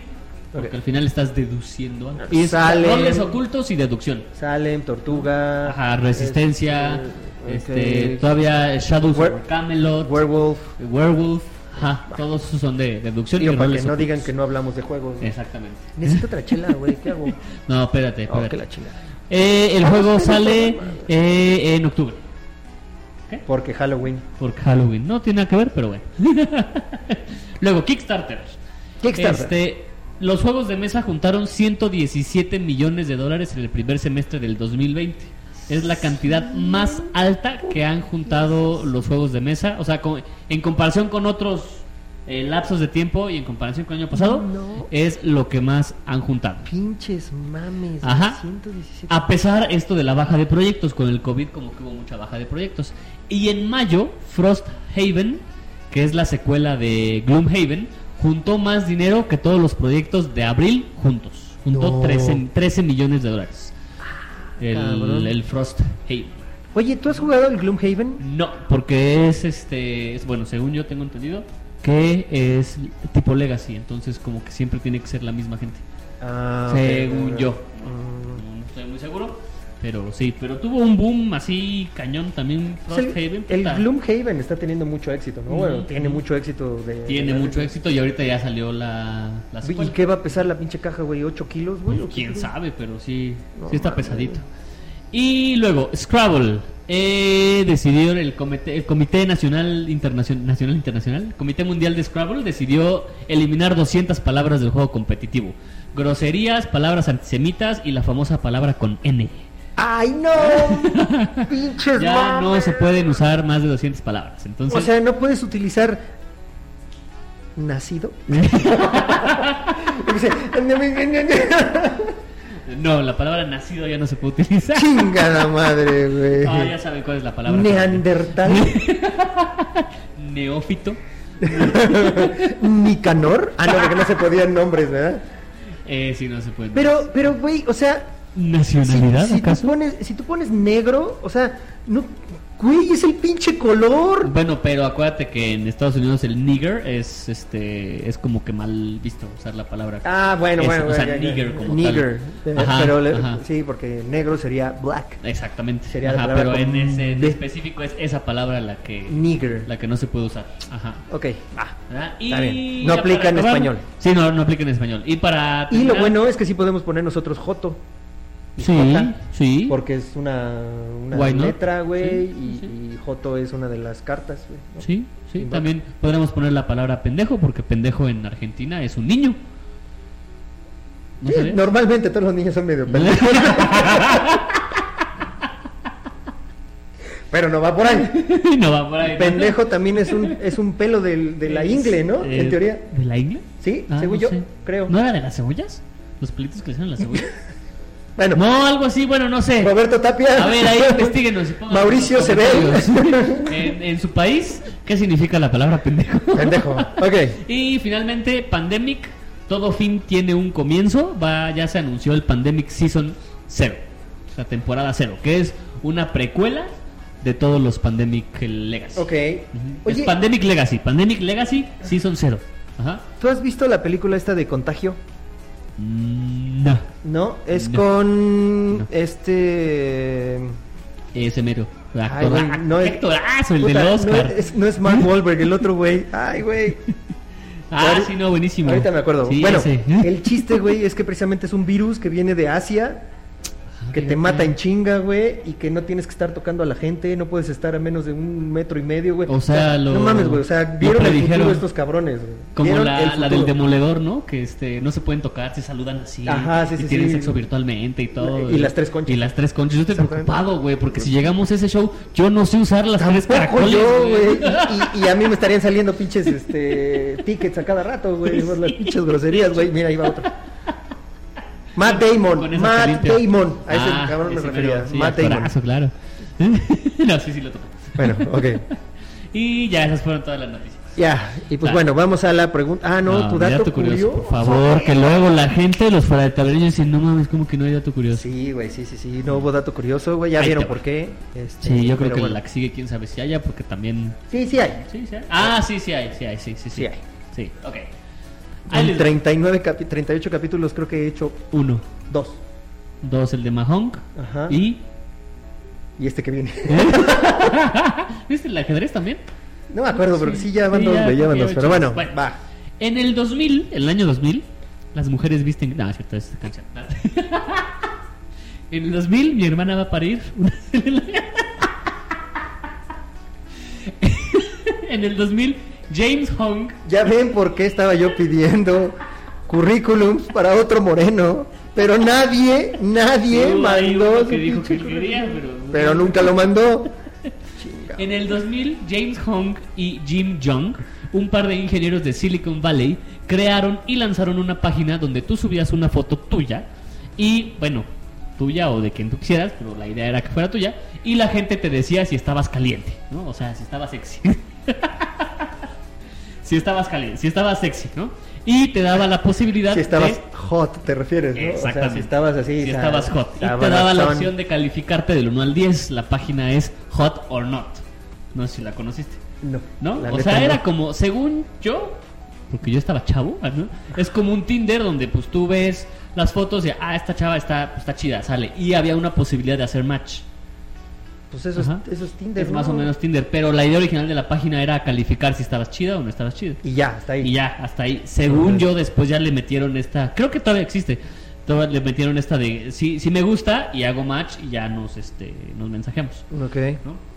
Porque al final estás deduciendo algo. Y es Sale- roles ocultos y deducción. Salem, Tortuga. Ajá, resistencia, este, este, todavía Shadows Wer- over Camelot, Werewolf. Werewolf, ajá, todos esos son de deducción Digo, y para que no ocultos. digan que no hablamos de juegos. Exactamente. Necesito otra chela, güey. ¿Qué hago? No, espérate, Oh, espérate. que la chingada. Eh, el juego sale eh, en octubre. Porque Halloween. Por Halloween. No tiene nada que ver, pero bueno. Luego, Kickstarter. Kickstarter. Este, los juegos de mesa juntaron 117 millones de dólares en el primer semestre del 2020. Es la cantidad más alta que han juntado los juegos de mesa. O sea, con- en comparación con otros eh, lapsos de tiempo y en comparación con el año pasado, No. es lo que más han juntado. Pinches mames. Ajá. 117. A pesar esto de la baja de proyectos, con el COVID como que hubo mucha baja de proyectos. Y en mayo, Frost Haven, que es la secuela de Gloomhaven, juntó más dinero que todos los proyectos de abril juntos. Juntó No. 13, 13 millones de dólares. Cabrón. El, el Frost Haven. Oye, ¿tú has jugado el Gloomhaven? No, porque es este, es, bueno, según yo tengo entendido, que es tipo Legacy, entonces como que siempre tiene que ser la misma gente. Ah, Según yo. Mm. No estoy muy seguro. Pero sí, pero tuvo un boom así cañón también el, Frosthaven. el puta, Gloomhaven está teniendo mucho éxito, ¿no? Bueno, tiene mucho éxito. De, Tiene de- mucho éxito y ahorita ya salió la, la ¿Y qué va a pesar la pinche caja, güey? ¿8 kilos, güey? Pues, ¿O quién sabe, pero sí, No sí está pesadito. Y luego, Scrabble. Eh, decidió el comité, el comité nacional internacional, nacional internacional, el comité mundial de Scrabble decidió eliminar 200 palabras del juego competitivo, groserías, palabras antisemitas y la famosa palabra con n. ¡Ay, no! ¡Pinches Ya no se pueden usar más de 200 palabras. Entonces, O sea, no puedes utilizar nacido. No, la palabra nacido ya no se puede utilizar. Chingada madre, güey. Ah, ya saben cuál es la palabra. Neandertal. Neófito. Nicanor. Ah, no, porque no se podían nombres, ¿verdad? Eh, sí, no se puede. Pero, pero, güey, o sea, ¿Nacionalidad si tú acaso? pones, si tú pones negro, o sea, no, güey, es el pinche color. Bueno, pero acuérdate que en Estados Unidos el nigger es este es como que mal visto usar la palabra. Ah, bueno, Es- bueno, o sea, ya, ya. nigger como Nigger. tal. Eh, Ajá, pero le- ajá. sí, porque negro sería black. Exactamente. Sería Ajá, pero en ese en específico es esa palabra la que Nigger. la que no se puede usar. Ajá. Ok, va. ¿verdad? Está bien. Y No aplica en acabar- español. Sí, no, no aplica en español. Y para Y lo bueno es que sí podemos poner nosotros Joto. Sí, sí. Porque es una, una letra, güey, Sí, y, sí. y Joto es una de las cartas, güey. ¿no? Sí, sí, Sin también podríamos poner la palabra pendejo porque pendejo en Argentina es un niño. Normalmente todos los niños son medio pendejos. Pero no va por ahí. no va por ahí. ¿no? Pendejo también es un, es un pelo de la ingle, ¿no? eh, en teoría. ¿De la ingle? Sí, Ah, según no yo, sé. creo. ¿No era de las cebollas? ¿Los pelitos que le hacen a las cebollas? Bueno, no, algo así, bueno, no sé. Roberto Tapia. A ver, ahí investiguenos. Mauricio Sebel. en, en su país, ¿Qué significa la palabra pendejo? Pendejo. Ok. Y finalmente, Pandemic. Todo fin tiene un comienzo. Va, ya se anunció el Pandemic Season 0. O sea, temporada 0. Que es una precuela de todos los Pandemic Legacy. Ok. Es Oye, Pandemic Legacy. Pandemic Legacy Season 0. Ajá. ¿tú has visto la película esta de Contagio? No. ¿No? Es No. con No. este... Ese mero. Ay, Actor, ah, no es- actorazo, el Puta, del no Oscar. es, no es Mark Wahlberg, el otro güey. Ay, güey. Ah, Ahori- sí, no, buenísimo. Ahorita me acuerdo. Sí, bueno, ese. el chiste, güey, es que precisamente es un virus que viene de Asia, Ah, que te mata en chinga, güey, y que no tienes que estar tocando a la gente, no puedes estar a menos de un metro y medio, güey. O sea, lo- no mames, güey, o sea, vieron el futuro estos cabrones, güey. Como la, el la del demoledor, ¿no? Que este no se pueden tocar, se saludan así. Ajá, sí, y sí, tienen sí. sexo virtualmente y todo. Y las tres conchas. Y las tres conchas. Yo estoy preocupado, güey, porque si llegamos a ese show, yo no sé usar las tres caracoles, güey. Y, y- y a mí me estarían saliendo pinches este, tickets a cada rato, güey. las pinches groserías, güey. Mira, ahí va otro. Matt Damon. Matt. Damon. A ese Ah, cabrón me refería. mero, sí, Matt Damon. actorazo, claro. no, sí, sí lo toco. Bueno, ok. Y ya, esas fueron todas las noticias. Ya, y pues bueno, vamos a la pregunta. Ah, no, tu dato, curioso. Por favor, que luego la gente, los fuera de tablero, dicen, no mames, como que no hay dato curioso. Sí, güey, sí, sí, sí. No hubo dato curioso, güey. Ya Ahí vieron por qué. Este, Sí, yo creo que bueno. la que sigue, quién sabe si haya, porque también. Sí, sí hay. Sí, sí hay. Ah, sí, sí hay, sí hay, sí, sí, sí. Sí hay. Sí, ok. En les va. 39 capi- 38 capítulos creo que he hecho Uno. dos. Dos, el de Mahonk. Ajá. Y. Y este que viene. ¿Viste el ajedrez también? No me acuerdo, pero sí, ya van Sí, dos, ya, van dos. Pero bueno, Bueno. va. En el 2000, en el año 2000, las mujeres visten. No, es cierto, es canción. en el 2000, mi hermana va a parir. una- en el 2000, James Hong. Ya ven por qué estaba yo pidiendo currículums para otro moreno. Pero nadie, nadie mandó que dijo que quería, pero. Pero nunca lo mandó. En el 2000, James Hong y Jim Young, un par de ingenieros de Silicon Valley, crearon y lanzaron una página donde tú subías una foto tuya y, bueno, tuya o de quien tú quisieras, pero la idea era que fuera tuya, y la gente te decía si estabas caliente, ¿no? O sea, si estabas sexy. si estabas caliente, si estabas sexy, ¿no? Y te daba la posibilidad Si estabas de... hot, te refieres, ¿no? O sea, Exactamente. si estabas así. Si estabas hot. Y te daba la opción de calificarte del 1 al 10. La página es hot or not. No sé si la conociste. No. ¿No? O sea, no. era como, según yo, porque yo estaba chavo, ¿no? Es como un Tinder donde pues tú ves las fotos y, ah, esta chava está, está chida, sale. Y había una posibilidad de hacer match. Pues eso es, eso es Tinder. es más o menos Tinder. Pero la idea original de la página era calificar si estabas chida o no estabas chida. Y ya, está ahí. Y ya, hasta ahí. Según yo, después ya le metieron esta. Creo que todavía existe. Todavía le metieron esta de. Si, si me gusta y hago match y ya nos, este, nos mensajeamos. Ok. ¿no?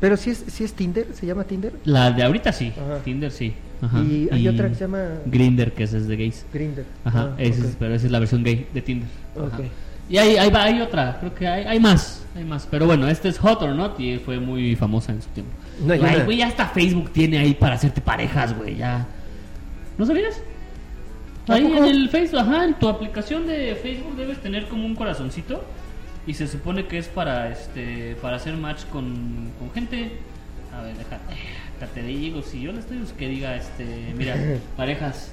Pero si es, si es Tinder, ¿se llama Tinder? La de ahorita sí. Ajá. Tinder sí. Ajá. Y hay otra que se llama Grinder, que es de gays. Grinder. Ajá. Ah, ese ok. es- pero esa es la versión gay de Tinder. Ajá. Ok. Y hay, hay, hay otra. Creo que hay, hay más. Hay más. Pero bueno, este es Hot or Not y fue muy famosa en su tiempo. No güey, ya hasta Facebook tiene ahí para hacerte parejas, güey. Ya. ¿No sabías? ¿A Ahí en el Facebook, ajá, en tu aplicación de Facebook debes tener como un corazoncito y se supone que es para este para hacer match con, con gente. A ver, déjate, te digo, si yo le estoy pues, que diga este, mira, parejas.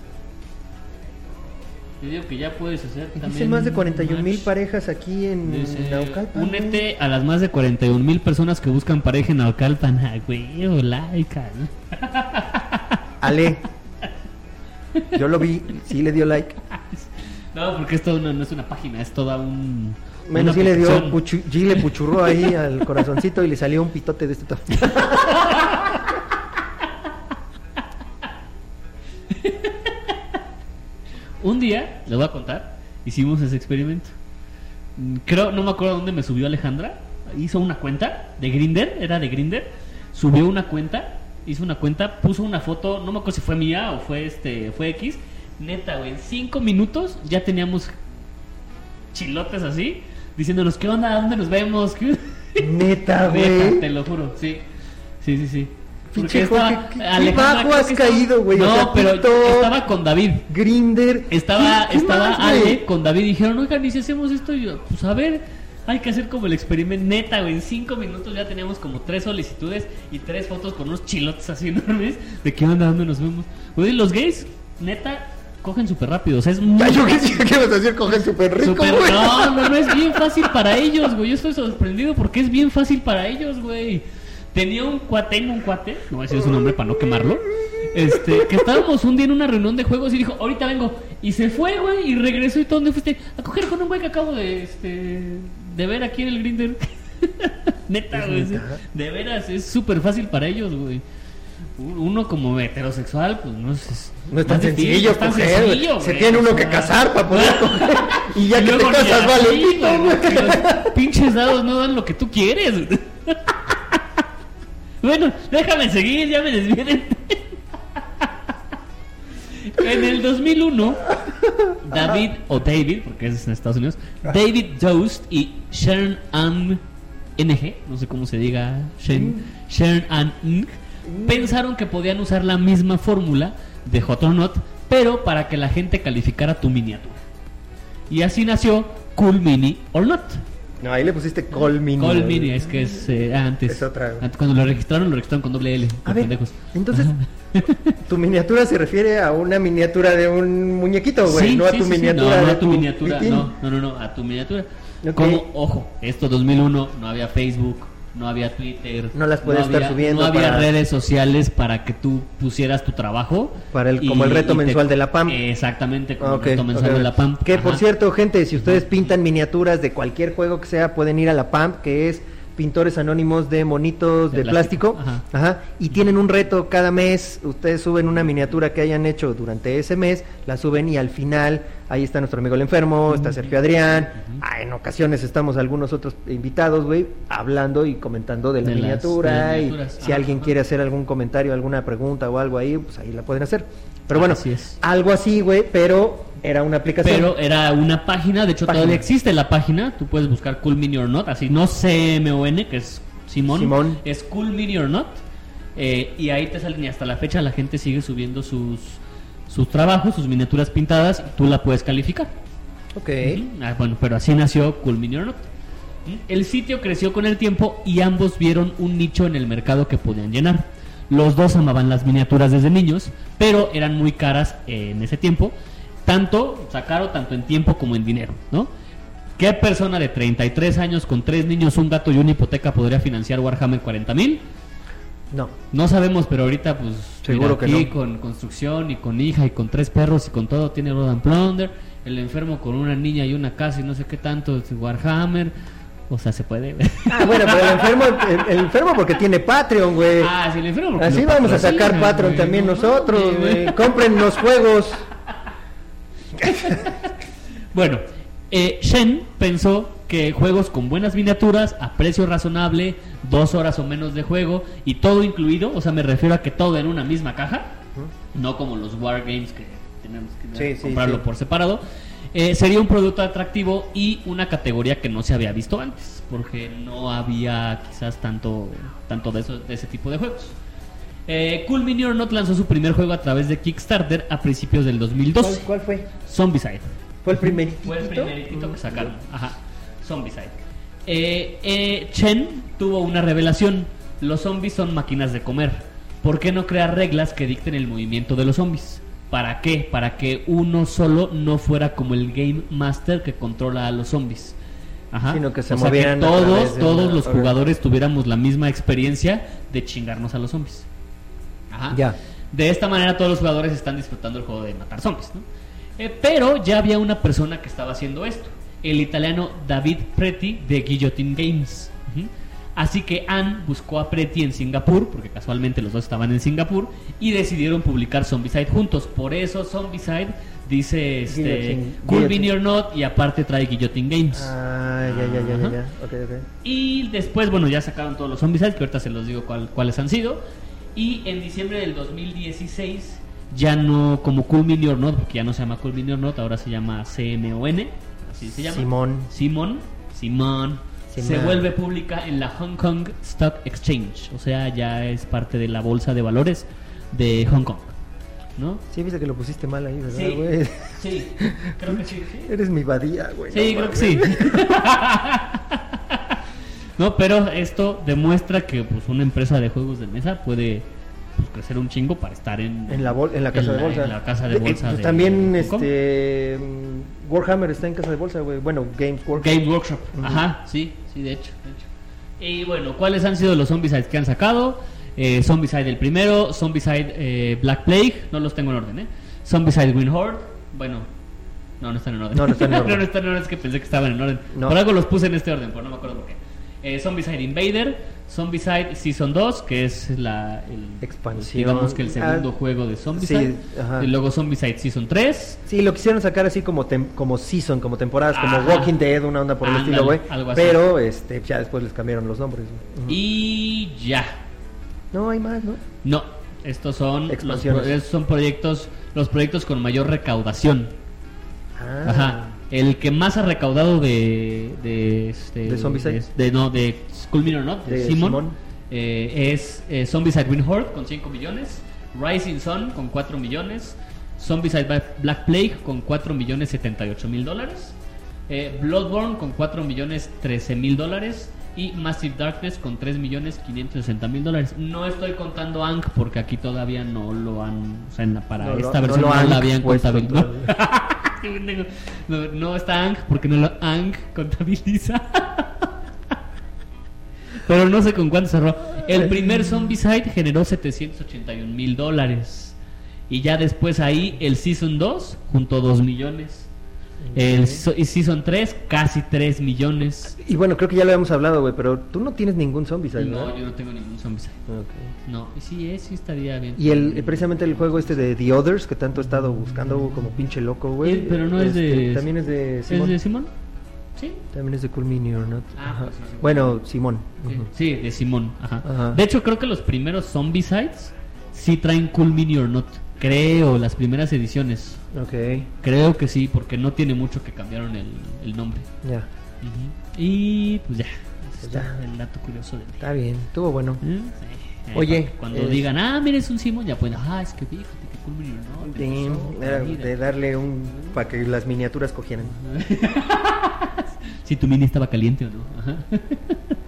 Yo digo que ya puedes hacer Dice también más de 41 mil parejas aquí en Dice, Naucalpan. únete a las más de 41 mil personas que buscan pareja en Naucalpan. Ah, güey, o laica, ¿no? Ale. Yo lo vi, sí le dio like. No, porque esto no, no es una página, es toda un. Menos sí le dio, puchu- G le puchurró ahí al corazoncito y le salió un pitote de este tamaño. Un día, les voy a contar, hicimos ese experimento. Mm, Creo, no me acuerdo dónde me subió Alejandra. Hizo una cuenta de Grinder, era de Grinder. Subió una cuenta, hizo una cuenta, puso una foto, no me acuerdo si fue mía o fue este, fue X. Neta, güey, en cinco minutos ya teníamos chilotes así, diciéndonos, ¿qué onda? ¿Dónde nos vemos? ¿Qué-?" Neta, Neta, güey. te lo juro, sí. Sí, sí, sí. Pinche Jorge, qué- bajo has caído, güey, o No, sea, pero TikTok. estaba con David. Grinder. Estaba, ¿Qué- qué estaba más, Ale güey? con David y dijeron, oigan, ¿y si hacemos esto? Y yo, pues a ver, hay que hacer como el experimento neta, güey. En cinco minutos ya teníamos como tres solicitudes y tres fotos con unos chilotes así enormes. ¿De qué onda? ¿Dónde nos vemos? Güey, los gays, neta, cogen súper rápido. O sea, es muy... Ay, yo qué vas a decir, cogen súper rico, güey. no, no, no es bien fácil para ellos, güey. Yo estoy sorprendido porque es bien fácil para ellos, güey. Tenía un cuate, tengo un cuate, no voy a decir su nombre para no quemarlo. Este, que estábamos un día en una reunión de juegos y dijo, ahorita vengo. Y se fue, güey, y regresó y todo. ¿Dónde fuiste? A coger con un güey que acabo de, este, de ver aquí en el Grinder. Neta, güey. De veras, es súper fácil para ellos, güey. Uno como heterosexual, pues no es... No es tan sencillo tan coger, sencillo, Se tiene uno que casar para poder coger. Y ya y que te casas, vale pinches dados no dan lo que tú quieres. bueno, déjame seguir, ya me desvié del En el 2001, David, o David, porque es en Estados Unidos, David Dost y Sharon Ann NG, no sé cómo se diga, Sharon, Sharon Ann Ng, pensaron que podían usar la misma fórmula de Hot or Not, pero para que la gente calificara tu miniatura. Y así nació Cool Mini or Not. No, ahí le pusiste Call Mini. Call güey. Mini, es que es eh, antes. Es otra. Antes, Cuando lo registraron, lo registraron con doble L. A ver, pendejos. entonces, tu miniatura se refiere a una miniatura de un muñequito, güey, Sí, no a sí, tu sí, miniatura No, a tu miniatura. No, no, no, no, a tu miniatura. Ok. Como, ojo, esto 2001, no había Facebook, no había Twitter. No las puedes estar había- subiendo No había para- redes sociales para que tú pusieras tu trabajo. Para el- como el reto mensual de la PAM. Exactamente, como Ok, el reto mensual de la PAM. Que por Ajá. cierto, gente, si ustedes pintan miniaturas de cualquier juego que sea, pueden ir a la PAMP, que es Pintores Anónimos de Monitos de, De Plástico. plástico, Ajá. Y tienen un reto cada mes. Ustedes suben una miniatura que hayan hecho durante ese mes, la suben y al final ahí está nuestro amigo el enfermo, está Sergio Adrián. Ah, en ocasiones estamos algunos otros invitados, güey, hablando y comentando de la De las- miniatura. de y si alguien quiere hacer algún comentario, alguna pregunta o algo ahí, pues ahí la pueden hacer. Pero bueno, Así es. algo así, güey, pero era una aplicación. Pero era una página, de hecho Página. todavía existe la página, tú puedes buscar Cool Mini or Not, así no C-M-O-N, que es Simón, Simón. es Cool Mini or Not, eh, y ahí te salen y hasta la fecha la gente sigue subiendo sus, sus trabajos, sus miniaturas pintadas, tú la puedes calificar. Ok. Ah, bueno, pero así nació Cool Mini or Not. El sitio creció con el tiempo y ambos vieron un nicho en el mercado que podían llenar. Los dos amaban las miniaturas desde niños, pero eran muy caras en ese tiempo. Tanto, sacaron tanto en tiempo como en dinero, ¿no? ¿Qué persona de 33 años con tres niños, un gato y una hipoteca podría financiar Warhammer 40 mil? No. No sabemos, pero ahorita pues Seguro que aquí no. con construcción y con hija y con tres perros y con todo tiene Rodan Plunder, el enfermo con una niña y una casa y no sé qué tanto es Warhammer, o sea, se puede. Ah, bueno, pero el enfermo, el, el enfermo porque tiene Patreon, güey. ah, sí, el enfermo. porque Así vamos a sacar Patreon también no nosotros, güey. Compren los juegos. Bueno, eh, Shen pensó que juegos con buenas miniaturas, a precio razonable, dos horas o menos de juego y todo incluido, o sea, me refiero a que todo en una misma caja, no como los Wargames que tenemos que Sí, sí, comprarlo sí. por separado, eh, sería un producto atractivo y una categoría que no se había visto antes, porque no había quizás tanto, tanto de, eso, de ese tipo de juegos. Eh, cool Mini or Not lanzó su primer juego a través de Kickstarter a principios del 2012, ¿Cuál, cuál fue? Zombicide. ¿Fue el primerito? Fue el primeritito que sacaron. Ajá. Zombicide. Eh, eh, Chen tuvo una revelación. Los zombies son máquinas de comer. ¿Por qué no crear reglas que dicten el movimiento de los zombies? ¿Para qué? Para que uno solo no fuera como el Game Master que controla a los zombies. Ajá. Sino que se o sea, que movieran a través todos, de todos una- los jugadores tuviéramos la misma experiencia de chingarnos a los zombies. Ajá. Ya. De esta manera todos los jugadores están disfrutando el juego de matar zombies, ¿no? Eh, pero ya había una persona que estaba haciendo esto, el italiano David Preti de Guillotine Games. Ujú. Así que Anne buscó a Preti en Singapur, porque casualmente los dos estaban en Singapur, y decidieron publicar Zombicide juntos. Por eso Zombicide dice este, Guillotine- Cool Guillotine. Or Not y aparte trae Guillotine Games. Ah, ya, ya, ya, ya, ya. Ok, ok. Y después, bueno, ya sacaron todos los Zombicide, que ahorita se los digo cuál- cuáles han sido. Y en diciembre del 2016, ya no como Cool Mini or Not, porque ya no se llama Cool Mini or Not, ahora se llama CMON, así se llama. Simón. Simón, Simón, se vuelve pública en la Hong Kong Stock Exchange, o sea, ya es parte de la bolsa de valores de Hong Kong. ¿no? Sí, viste que lo pusiste mal ahí, ¿verdad, Sí. güey? Sí, creo que sí. Eres mi badía, güey. Sí, no creo que sí. no, pero esto demuestra que pues una empresa de juegos de mesa puede pues, crecer un chingo para estar en, En la, bol- en la casa en de bolsa. En la casa de Eh, bolsa. pues de- también, de este. mm, Warhammer está en casa de bolsa, güey. Bueno, Games Workshop. Games Workshop. Ujú. Ajá, sí, sí, de hecho, de hecho. Y bueno, ¿cuáles han sido los Zombicides que han sacado? Eh, Zombicide el primero, Zombicide eh, Black Plague, no los tengo en orden, ¿eh? Zombicide Green Horde, bueno, no, no están en orden. No, no están en orden. no, no están en orden, es que pensé que estaban en orden. No. Por algo los puse en este orden, pero no me acuerdo por qué. Eh, Zombicide Invader, Zombicide Season 2, que es la el, Expansión. digamos que el segundo Ah, juego de Zombicide. sí, y luego Zombicide Season 3. Sí, lo quisieron sacar así como tem- como season, como temporadas, como. Walking Dead, una onda por el Ándale, estilo, güey. Pero este, ya después les cambiaron los nombres. Y ya. No, hay más, ¿no? No, estos son los estos son proyectos, los proyectos con mayor recaudación. Ah. Ajá. El que más ha recaudado de de este, ¿De Zombicide? de, de- no de Mirror, ¿no? De, De Simon, Simon. eh, es eh, Zombicide Green Horde con 5 millones, Rising Sun con 4 millones, Zombicide Black Plague con 4 millones 78 mil dólares, eh, Bloodborne con 4 millones 13 mil dólares y Massive Darkness con 3 millones 560 mil dólares. No estoy contando Ankh porque aquí todavía no lo han, o sea, para No lo- esta no versión lo no, han la habían contabilizado. No, está Ang porque no lo Ang contabiliza. Pero no sé con cuánto cerró. El primer Zombicide generó 781 mil dólares. Y ya después ahí el Season 2 junto 2 millones. El Season 3 casi 3 millones. Y bueno, creo que ya lo habíamos hablado, güey, pero tú no tienes ningún zombie, ¿sabes? No, yo no tengo ningún Zombicide. Ok. No, y sí, eh, sí estaría bien. Y el, eh, precisamente el juego este de The Others, que tanto he estado buscando como pinche loco, güey. Sí, pero no es de- este, También es de ¿Es Simón. de Simón? Sí. También es de Cool Mini or Not. Ah, Ajá. pues sí, sí. Bueno, Simón. Sí, de Simón. Ajá. Ajá. De hecho, creo que los primeros Zombicides sí traen Cool Mini or Not. Creo, las primeras ediciones. Ok, Creo que sí, porque no tiene mucho que cambiaron el, el nombre. ya. Y pues ya. Pues es ya. el dato curioso del día. Está bien, estuvo bueno. ¿Eh? Sí. Eh, Oye, cu- Cuando eh, digan, ah, mira, es un Simón, ya pueden, ah, es que fíjate que Cool era mira". de darle un. para que las miniaturas cogieran. Si tu mini estaba caliente o no. Ajá.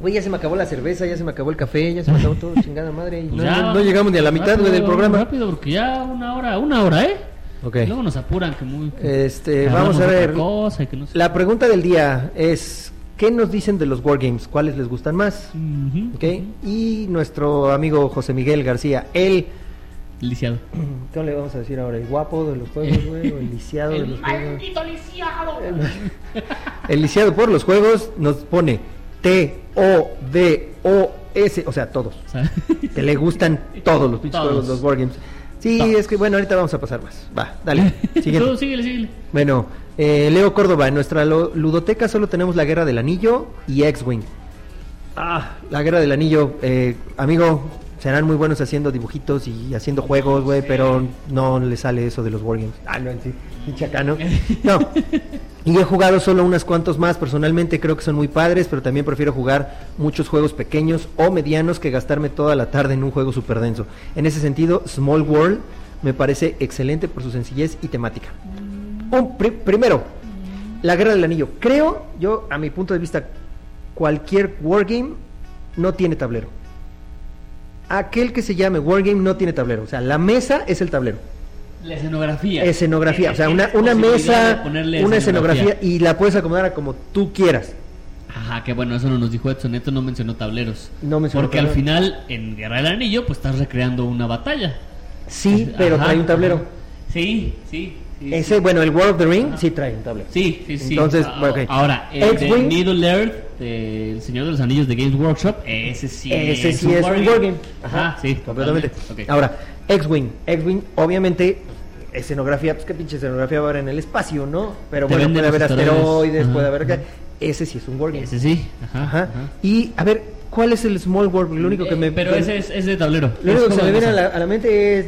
Güey, ya se me acabó la cerveza, ya se me acabó el café, ya se me acabó todo, chingada madre. y Pues no, ya, no- no llegamos ni a la mitad, güey, del rápido, programa. Rápido, porque ya una hora, una hora, ¿eh? Ok. Luego nos apuran que muy. Este, que vamos hablamos a ver. otra cosa y que no sé. La pregunta del día es: ¿qué nos dicen de los Wargames? ¿Cuáles les gustan más? Ujú, ¿Ok? Y nuestro amigo José Miguel García, él. El lisiado. ¿Cómo le vamos a decir ahora? ¿El guapo de los juegos, güey? ¿O el lisiado de los juegos? maldito lisiado! El lisiado por los juegos nos pone T-O-D-O-S, o sea, todos. O sea, Que le gustan todos los pinches Todos. juegos, los Wargames. Sí, Todos. es que bueno, ahorita vamos a pasar más. Va, dale. Siguiente. síguele, síguele. Bueno, eh, Leo Córdoba, en nuestra ludoteca solo tenemos la Guerra del Anillo y X-Wing. Ah, la Guerra del Anillo, eh, amigo, serán muy buenos haciendo dibujitos y haciendo juegos, güey, pero no le sale eso de los Wargames. Ah, no, sí, pinche acá, ¿no? Y he jugado solo unos cuantos más, personalmente creo que son muy padres, pero también prefiero jugar muchos juegos pequeños o medianos que gastarme toda la tarde en un juego súper denso. En ese sentido, Small World me parece excelente por su sencillez y temática. Un pri- primero, la Guerra del Anillo. Creo, yo, a mi punto de vista, cualquier wargame no tiene tablero. Aquel que se llame wargame no tiene tablero. O sea, la mesa es el tablero. La escenografía. Escenografía. O sea, una, Tienes una de mesa, una escenografía y la puedes acomodar a como tú quieras. Ajá, que bueno, eso no nos dijo Edson. Neto no mencionó tableros. No mencionó Porque al final, en Guerra del Anillo, pues estás recreando una batalla. Sí, pero Ajá, trae un tablero. ajá. Sí, sí. Sí, Ese, sí. bueno, el World of the Ring Ajá. sí trae un tablero. Sí, sí, sí. Entonces, Ah, bueno, ok. Ahora, el de X-Wing. Middle Earth, de El Señor de los Anillos de Games Workshop, ese sí Ese es sí es un wargame. Ajá, sí, completamente. totalmente. Ok. Ahora, X-Wing. X-Wing, obviamente, escenografía, pues qué pinche escenografía va a haber en el espacio, ¿no? Pero Te bueno, puede haber asteroides. Ajá, puede haber... ajá. Ese sí es un wargame. Ese sí. Ajá. Ajá. ajá. Y, a ver, ¿cuál es el Small World? Lo único que me... Pero ese es, es de tablero. Lo único Es que se me viene a la, mesa. a la mente es...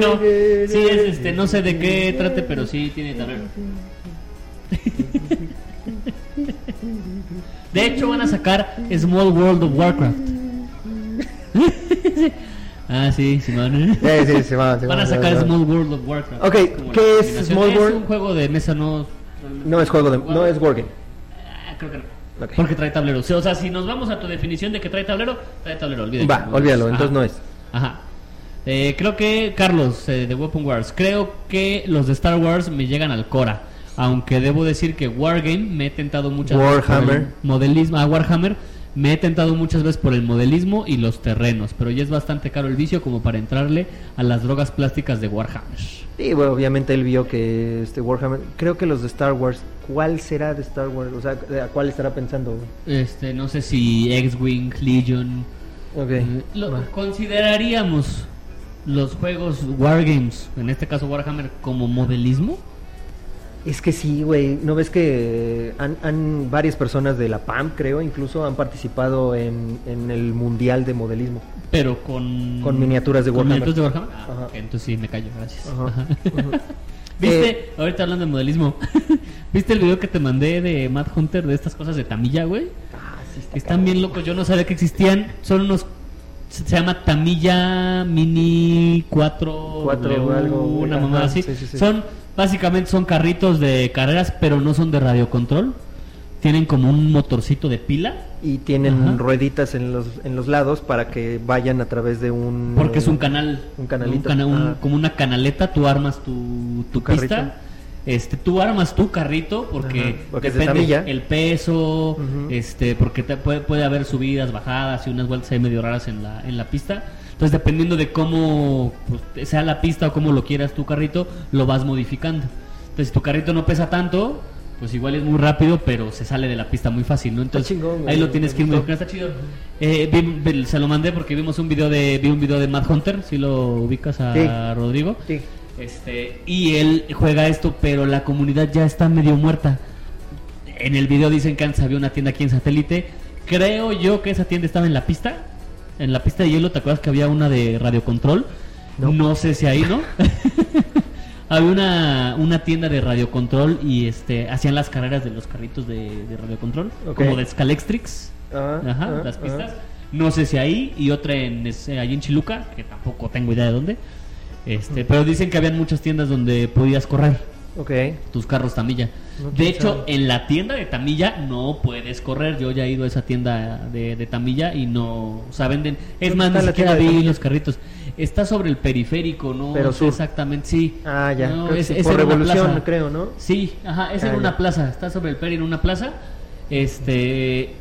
No, sí es este, no sé de qué trate, pero sí tiene tablero. De hecho van a sacar Small World of Warcraft. Ah, sí, Simón. Sí, sí, Van va, a sacar. Small World of Warcraft. Ok, ¿qué es. Small Es World? un juego de mesa, no. No es juego de, no es wargame. Ah, creo que no. Porque trae tablero. O sea, si nos vamos a tu definición de que trae tablero, trae tablero, olvídalo. Va, olvídalo, entonces no es. Ajá. Eh, creo que, Carlos, eh, de Weapon Wars, creo que los de Star Wars me llegan al Cora. Aunque debo decir que Wargame me he tentado muchas veces por Warhammer. el modelismo. Ah, Warhammer me he tentado muchas veces por el modelismo y los terrenos. Pero ya es bastante caro el vicio como para entrarle a las drogas plásticas de Warhammer. Sí, bueno, obviamente él vio que este Warhammer, creo que los de Star Wars, ¿cuál será de Star Wars? O sea, ¿a cuál estará pensando? Este, no sé si X-Wing, Legion. Ok. Eh, lo-. ¿Consideraríamos los juegos Wargames, en este caso Warhammer, como modelismo? Es que sí, güey, ¿no ves que han, han- varias personas de la PAM, creo, incluso han participado en, en el Mundial de Modelismo? Pero con... Con miniaturas de ¿Con Warhammer. miniaturas de Warhammer? Ah, entonces sí, me callo, gracias. Ajá, Ajá. ajá. ¿Viste? Eh, Ahorita hablando de modelismo. ¿Viste el video que te mandé de Matt Hunter de estas cosas de Tamilla, güey? Ah, sí está Están cabrón. bien locos, yo no sabía que existían. Son unos... Se llama Tamilla Mini 4... Cuatro W, algo. Una mamá así. sí, sí, sí. Son... Básicamente son carritos de carreras, pero no son de radiocontrol. Tienen como un motorcito de pila. Y tienen Ajá. rueditas en los, en los lados para que vayan a través de un... Porque es un canal. Un canalito. cana- un- Ah. como una canaleta, tú armas tu, tu Tu carrito. pista. Este, tú armas tu carrito porque, Ajá, depende el peso, este, porque te puede, puede haber subidas, bajadas y unas vueltas ahí medio raras en la, en la pista. Entonces, dependiendo de cómo pues, sea la pista o cómo lo quieras tu carrito, lo vas modificando. Entonces, si tu carrito no pesa tanto, pues igual es muy rápido, pero se sale de la pista muy fácil, ¿no? Entonces, chingón, ahí lo tienes que ir modificando. Está chido. Eh, vi- se lo mandé porque vimos un video de vi un video de Matt Hunter, si lo ubicas a Sí. Rodrigo. Sí. Este, y él juega esto, pero la comunidad ya está medio muerta. En el video dicen que antes había una tienda aquí en satélite. Creo yo que esa tienda estaba en la pista. En la pista de hielo, ¿te acuerdas que había una de radiocontrol? No. No, sé si ahí, ¿no? había una, una tienda de radiocontrol y este hacían las carreras de los carritos de, de radiocontrol, como de Scalextrix. Ajá, Ajá, las pistas. No sé si ahí y otra en ese- allí en Chiluca, que tampoco tengo idea de dónde. Este, pero dicen que habían muchas tiendas donde podías correr Ok. tus carros Tamilla. No, de hecho, sabe. en la tienda de Tamilla no puedes correr. Yo ya he ido a esa tienda de, de Tamilla y no, o sea, venden. Es ¿Dónde más, ni siquiera vi los carritos. Está sobre el periférico, no Pero sur. exactamente, sí. Ah, ya. No, creo que es, sí, es por revolución, creo, ¿no? Sí, ajá, es Ah, en una ya. plaza, está sobre el peri en una plaza. Este,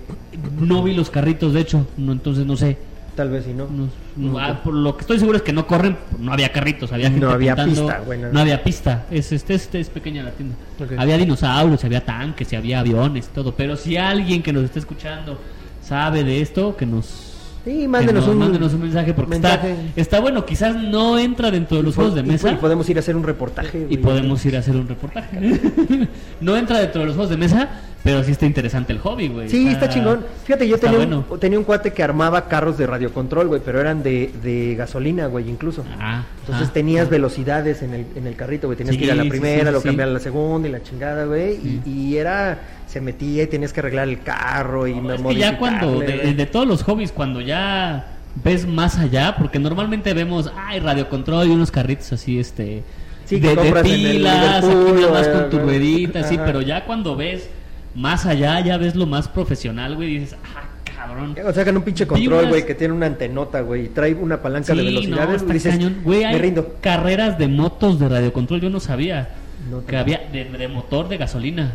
no vi los carritos, de hecho, no, entonces no sé. Tal vez sí, ¿no? No, no, ah, por lo que estoy seguro es que no corren, no había carritos, había No gente había pintando, pista, güey, no. no había pista. Es este, este es pequeña la tienda. Ok. Había dinosaurios, había tanques, y había aviones, todo. Pero si alguien que nos está escuchando sabe de esto, que nos Sí, mándenos nos- un, mándenos un mensaje porque mensaje. Está, está bueno. Quizás no entra dentro de los Y juegos de y- mesa. Y podemos ir a hacer un reportaje. Y güey. podemos ir a hacer un reportaje. no entra dentro de los juegos de mesa, pero sí está interesante el hobby, güey. Sí, está chingón. Fíjate, yo tenía, bueno. un, tenía un cuate que armaba carros de radiocontrol, güey, pero eran de, de gasolina, güey, incluso. Ah, Entonces ah, tenías ah. velocidades en el, en el carrito, güey. Tenías Sí, que ir a la primera, sí, lo cambiar a la segunda y la chingada, güey. Y, y era, se metía y tenías que arreglar el carro y No, es que ya cuando, de, todos los hobbies, cuando ya ves más allá, porque normalmente vemos, ay, radiocontrol y unos carritos así, este, Sí, de, de pilas, aquí nada más con tu ruedita, sí, ajá. pero ya cuando ves más allá, ya ves lo más profesional, güey, y dices, ah, cabrón. O sea, que en un pinche control, unas- güey, que tiene una antenota, güey, y trae una palanca de velocidades. no, está dices, cañón. Güey, me hay rindo. carreras de motos de radiocontrol, yo no sabía No, que había de, de motor de gasolina.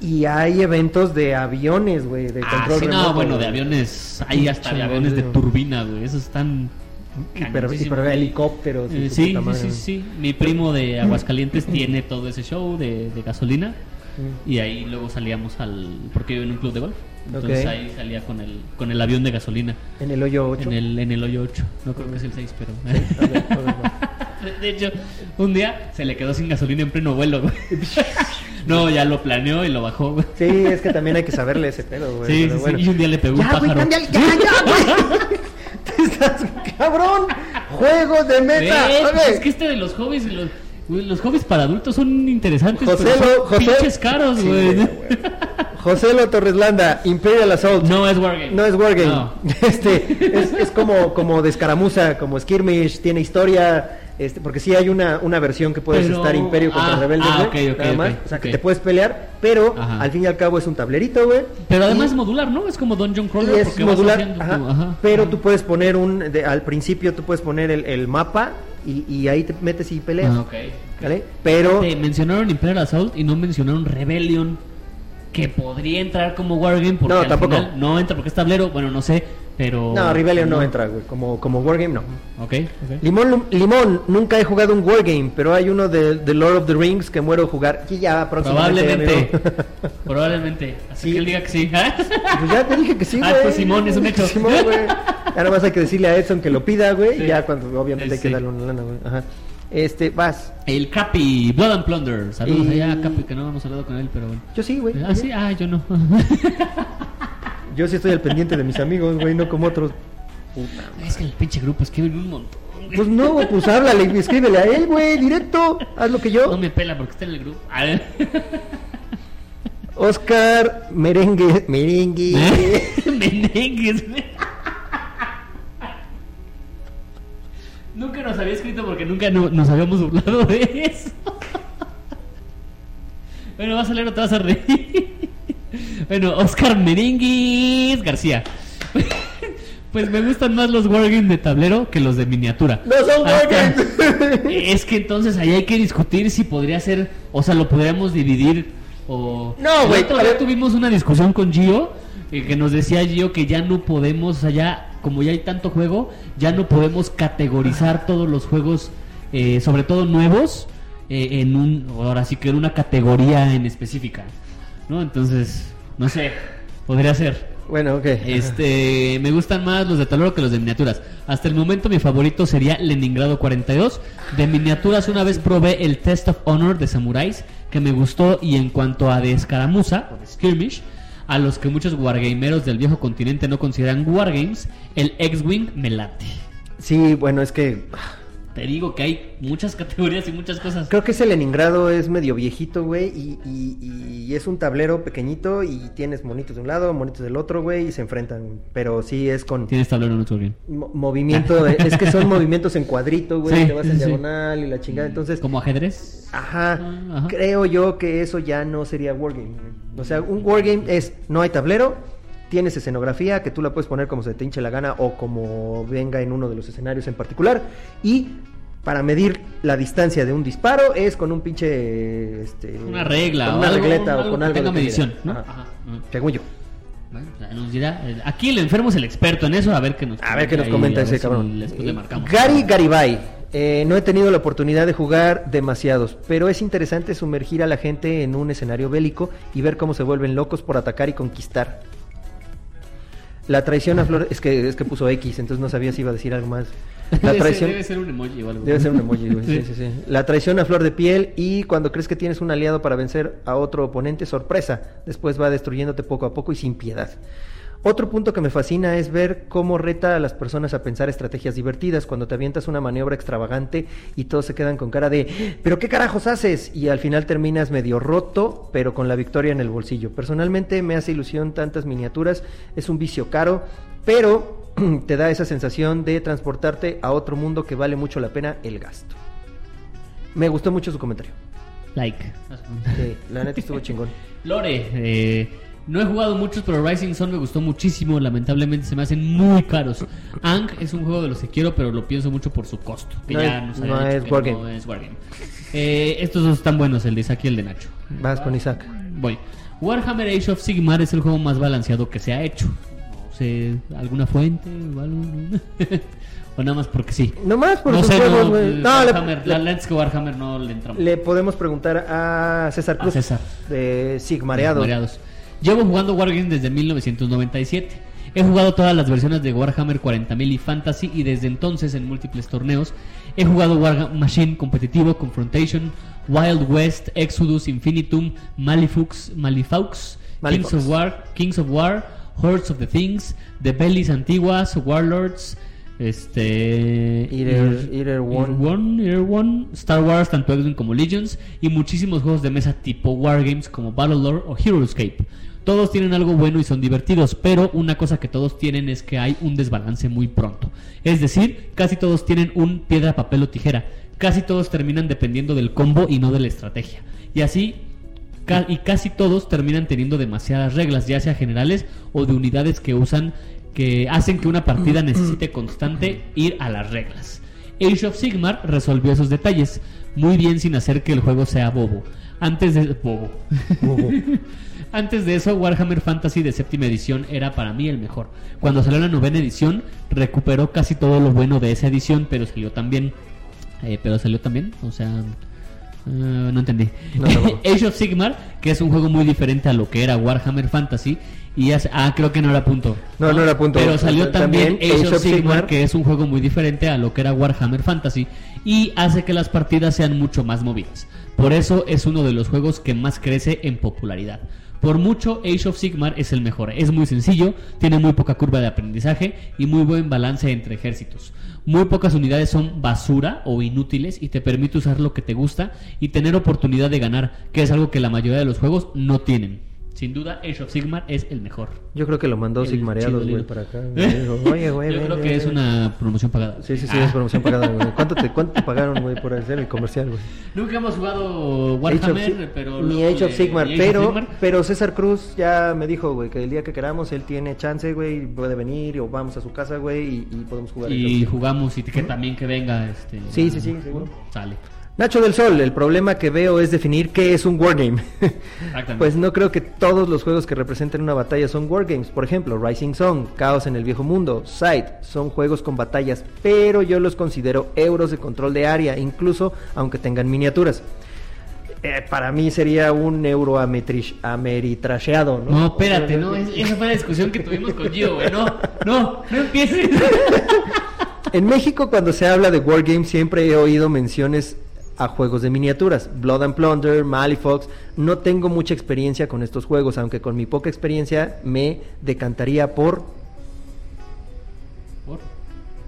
Y hay eventos de aviones, güey, de Ah, control sí, no, bueno, de güey. aviones, hay hasta de aviones de turbina, güey, esos están cañoncísimos. hiper helicópteros. Eh, sí, sí, sí, sí. Mi primo de Aguascalientes tiene todo ese show de, de gasolina y ahí luego salíamos al porque vive en un club de golf. Entonces ahí salía con el con el avión de gasolina En el hoyo 8. en el en el hoyo 8. No creo que es el 6, pero De hecho, un día se le quedó sin gasolina en pleno vuelo, güey. No, ya lo planeó y lo bajó, güey. Sí, es que también hay que saberle ese pedo, güey. Sí, sí, bueno. sí. Y un día le pegó un Ya, güey, pájaro. cámbiale, ya, ya, güey. Te estás, cabrón. Juegos de meta. Güey, pues es que este de los hobbies, los, güey, los hobbies para adultos son interesantes, José pero son José- pinches caros, Sí, güey. güey. José Lo Torreslanda, Imperial Assault. No es Wargame. No es Wargame. No. Este, es, es como, como de escaramuza, como skirmish, tiene historia. Este, porque sí hay una, una versión que puedes Pero- estar Imperio contra ah, Rebeldes, ah, güey, ok, ok, nada más. o sea, que te puedes pelear, pero Ajá. al fin y al cabo es un tablerito, güey. Pero además Y- es modular, ¿no? Es como Dungeon Crawler es modular, ajá, tu- ajá. pero tú puedes poner un, de- al principio tú puedes poner el, el mapa y, y ahí te metes y peleas, Ah. ¿vale? Pero Te mencionaron Imperial Assault y no mencionaron Rebellion, que podría entrar como Wargame porque No, al tampoco. final no entra porque es tablero, bueno, no sé, pero... no, Rebellion no entra, güey, como, como Wargame no. Ok, ok. Limón, Limón, nunca he jugado un Wargame, pero hay uno de, de Lord of the Rings que muero jugar. Y ya. Probablemente, probablemente. Así Sí. que él diga que sí. Pues ya te dije que sí, Ah, güey. pues Simón, es un hecho. Simón, güey. Ya nada más hay que decirle a Edson que lo pida, güey. Sí. Y ya cuando, obviamente, hay que darle una lana, güey. Ajá. Este, vas. El Capi, Blood and Plunder. Saludos Y- allá Capi, que no hemos hablado con él, pero bueno. Yo sí, güey. Ah, sí, ah, yo no. Yo sí estoy al pendiente de mis amigos, güey, no como otros. Puta. es que el pinche grupo escribe un montón. güey. Pues no, pues háblale, y escríbele a él, güey, directo. Haz lo que yo. No me pela porque está en el grupo. A ver. Oscar Merengue. Merengue. Menegues, Nunca nos había escrito porque nunca no- nos habíamos burlado de eso. Bueno, vas a leer o te vas a reír. Bueno, Oscar Merengues García. Pues me gustan más los wargames de tablero que los de miniatura. No son Hasta- Wargames. Es que entonces ahí hay que discutir si podría ser, o sea, lo podríamos dividir o... No, güey, otro a día ver. tuvimos una discusión con Gio, eh, que nos decía Gio que ya no podemos, o sea, ya, como ya hay tanto juego, ya no podemos categorizar todos los juegos, eh, sobre todo nuevos, eh, en un, ahora sí que en una categoría en específica, ¿no? Entonces, no sé, podría ser. Bueno, ok. Este, me gustan más los de tablero que los de miniaturas. Hasta el momento mi favorito sería Leningrado 42. De miniaturas una vez probé el Test of Honor de Samuráis, que me gustó y en cuanto a de escaramuza, skirmish, a los que muchos wargameros del viejo continente no consideran wargames, el X-Wing me late. Sí, bueno, es que Te digo que hay muchas categorías y muchas cosas. creo que ese Leningrado es medio viejito, güey, y, y- y es un tablero pequeñito y tienes monitos de un lado, monitos del otro, güey, y se enfrentan. Pero sí es con Tienes tablero en otro game. mo- movimiento, de- es que son movimientos en cuadrito, güey, Sí, te vas en sí. diagonal y la chingada. Entonces, ¿Como ajedrez? Ajá, Ah, ajá. creo yo que eso ya no sería wargame. güey. O sea, un wargame es, no hay tablero, tienes escenografía que tú la puedes poner como se te hinche la gana o como venga en uno de los escenarios en particular. Y para medir la distancia de un disparo es con un pinche... Este, Una regla con o una algo, regleta algo o con que algo tenga de medición. ¿no? Ajá. Según yo. Bueno, nos dirá. Aquí el enfermo es el experto en eso, a ver qué nos A ver qué nos comenta ese cabrón. Gary Garibay. Eh, no he tenido la oportunidad de jugar demasiados, pero es interesante sumergir a la gente en un escenario bélico y ver cómo se vuelven locos por atacar y conquistar. La traición a flor es que es que puso X, entonces no sabía si iba a decir algo más. La Debe ser- Debe ser un emoji o algo. debe ser un emoji, güey. Sí, sí, sí. La traición a flor de piel y cuando crees que tienes un aliado para vencer a otro oponente, sorpresa, después va destruyéndote poco a poco y sin piedad. Otro punto que me fascina es ver cómo reta a las personas a pensar estrategias divertidas cuando te avientas una maniobra extravagante y todos se quedan con cara de ¿pero qué carajos haces? y al final terminas medio roto, pero con la victoria en el bolsillo. Personalmente me hace ilusión tantas miniaturas, es un vicio caro, pero te da esa sensación de transportarte a otro mundo que vale mucho la pena el gasto. Me gustó mucho su comentario. Like. Sí, la neta estuvo chingón. Lore, eh, no he jugado muchos, pero Rising Sun me gustó muchísimo. Lamentablemente se me hacen muy caros. Ankh es un juego de los que quiero, pero lo pienso mucho por su costo. Que No ya es- nos no es Wargame. no es Wargame. Eh, estos dos están buenos, el de Isaac y el de Nacho. Vas con Isaac. Voy. Warhammer Age of Sigmar es el juego más balanceado que se ha hecho. No sé, ¿alguna fuente o algo? ¿No? o nada más porque sí. Nomás por no sus sé, juegos, no, el No, le- Warhammer, le- la Let's Warhammer no le entramos. Le podemos preguntar a César A Cruz César. de Sigmareados. Mareados. Llevo jugando Wargames desde 1997. He jugado todas las versiones de Warhammer 40.000 y Fantasy y desde entonces en múltiples torneos. He jugado War Machine competitivo, Confrontation, Wild West, Exodus, Infinitum, Malifaux, Malifaux, Malifaux. Kings of War, Kings of War, Hordes of the Things, The Bellies Antiguas, Warlords, este Eater- Eater One. One, Eater One, Star Wars, tanto X-Wing como Legions, y muchísimos juegos de mesa tipo Wargames como Battlelore o Heroescape. Todos tienen algo bueno y son divertidos, pero una cosa que todos tienen es que hay un desbalance muy pronto. Es decir, casi todos tienen un piedra, papel o tijera. Casi todos terminan dependiendo del combo y no de la estrategia. Y así y casi todos terminan teniendo demasiadas reglas, ya sea generales o de unidades que usan que hacen que una partida necesite constante ir a las reglas. Age of Sigmar resolvió esos detalles muy bien sin hacer que el juego sea bobo. Antes de bobo. Antes de eso, Warhammer Fantasy de séptima edición era para mí el mejor. Cuando salió la novena edición, recuperó casi todo lo bueno de esa edición, pero salió también. eh, pero salió también, o sea. eh, no entendí. No. Age of Sigmar, que es un juego muy diferente a lo que era Warhammer Fantasy. Y hace, ah, creo que no era punto. No, no era punto. Pero salió también, También Age of Sigmar, que es un juego muy diferente a lo que era Warhammer Fantasy. Y hace que las partidas sean mucho más movidas. Por eso es uno de los juegos que más crece en popularidad. Por mucho, Age of Sigmar es el mejor. Es muy sencillo, tiene muy poca curva de aprendizaje y muy buen balance entre ejércitos. Muy pocas unidades son basura o inútiles y te permite usar lo que te gusta y tener oportunidad de ganar, que es algo que la mayoría de los juegos no tienen. Sin duda, Age of Sigmar es el mejor. Yo creo que lo mandó Sigmareados, güey, para acá. Dijo, Oye, güey. Yo ven, creo ven, que es ven". una promoción pagada. Sí, sí, sí, Ah. es promoción pagada, güey. ¿Cuánto te, cuánto te pagaron, güey, por hacer el comercial, güey? Nunca hemos jugado of Warhammer, Sig- pero... Ni Age of Sigmar, Age of pero, Sigmar. pero César Cruz ya me dijo, güey, que el día que queramos él tiene chance, güey, puede venir o vamos a su casa, güey, y, y podemos jugar. Of Y jugamos y que también que venga este... Sí, sí, sí, seguro. Sale. Nacho del Sol, el problema que veo es definir qué es un wargame. Pues no creo que todos los juegos que representen una batalla son wargames. Por ejemplo, Rising Song, Caos en el Viejo Mundo, Sight, son juegos con batallas, pero yo los considero euros de control de área, incluso aunque tengan miniaturas. Eh, para mí sería un euro ametrish- ameritrasheado, ¿no? No, espérate, no, es- esa fue la discusión que tuvimos con Gio, güey, no, no, no empieces. En México, cuando se habla de Wargames, siempre he oído menciones a juegos de miniaturas. Blood and Plunder, Malifox. No tengo mucha experiencia con estos juegos, aunque con mi poca experiencia me decantaría por Por-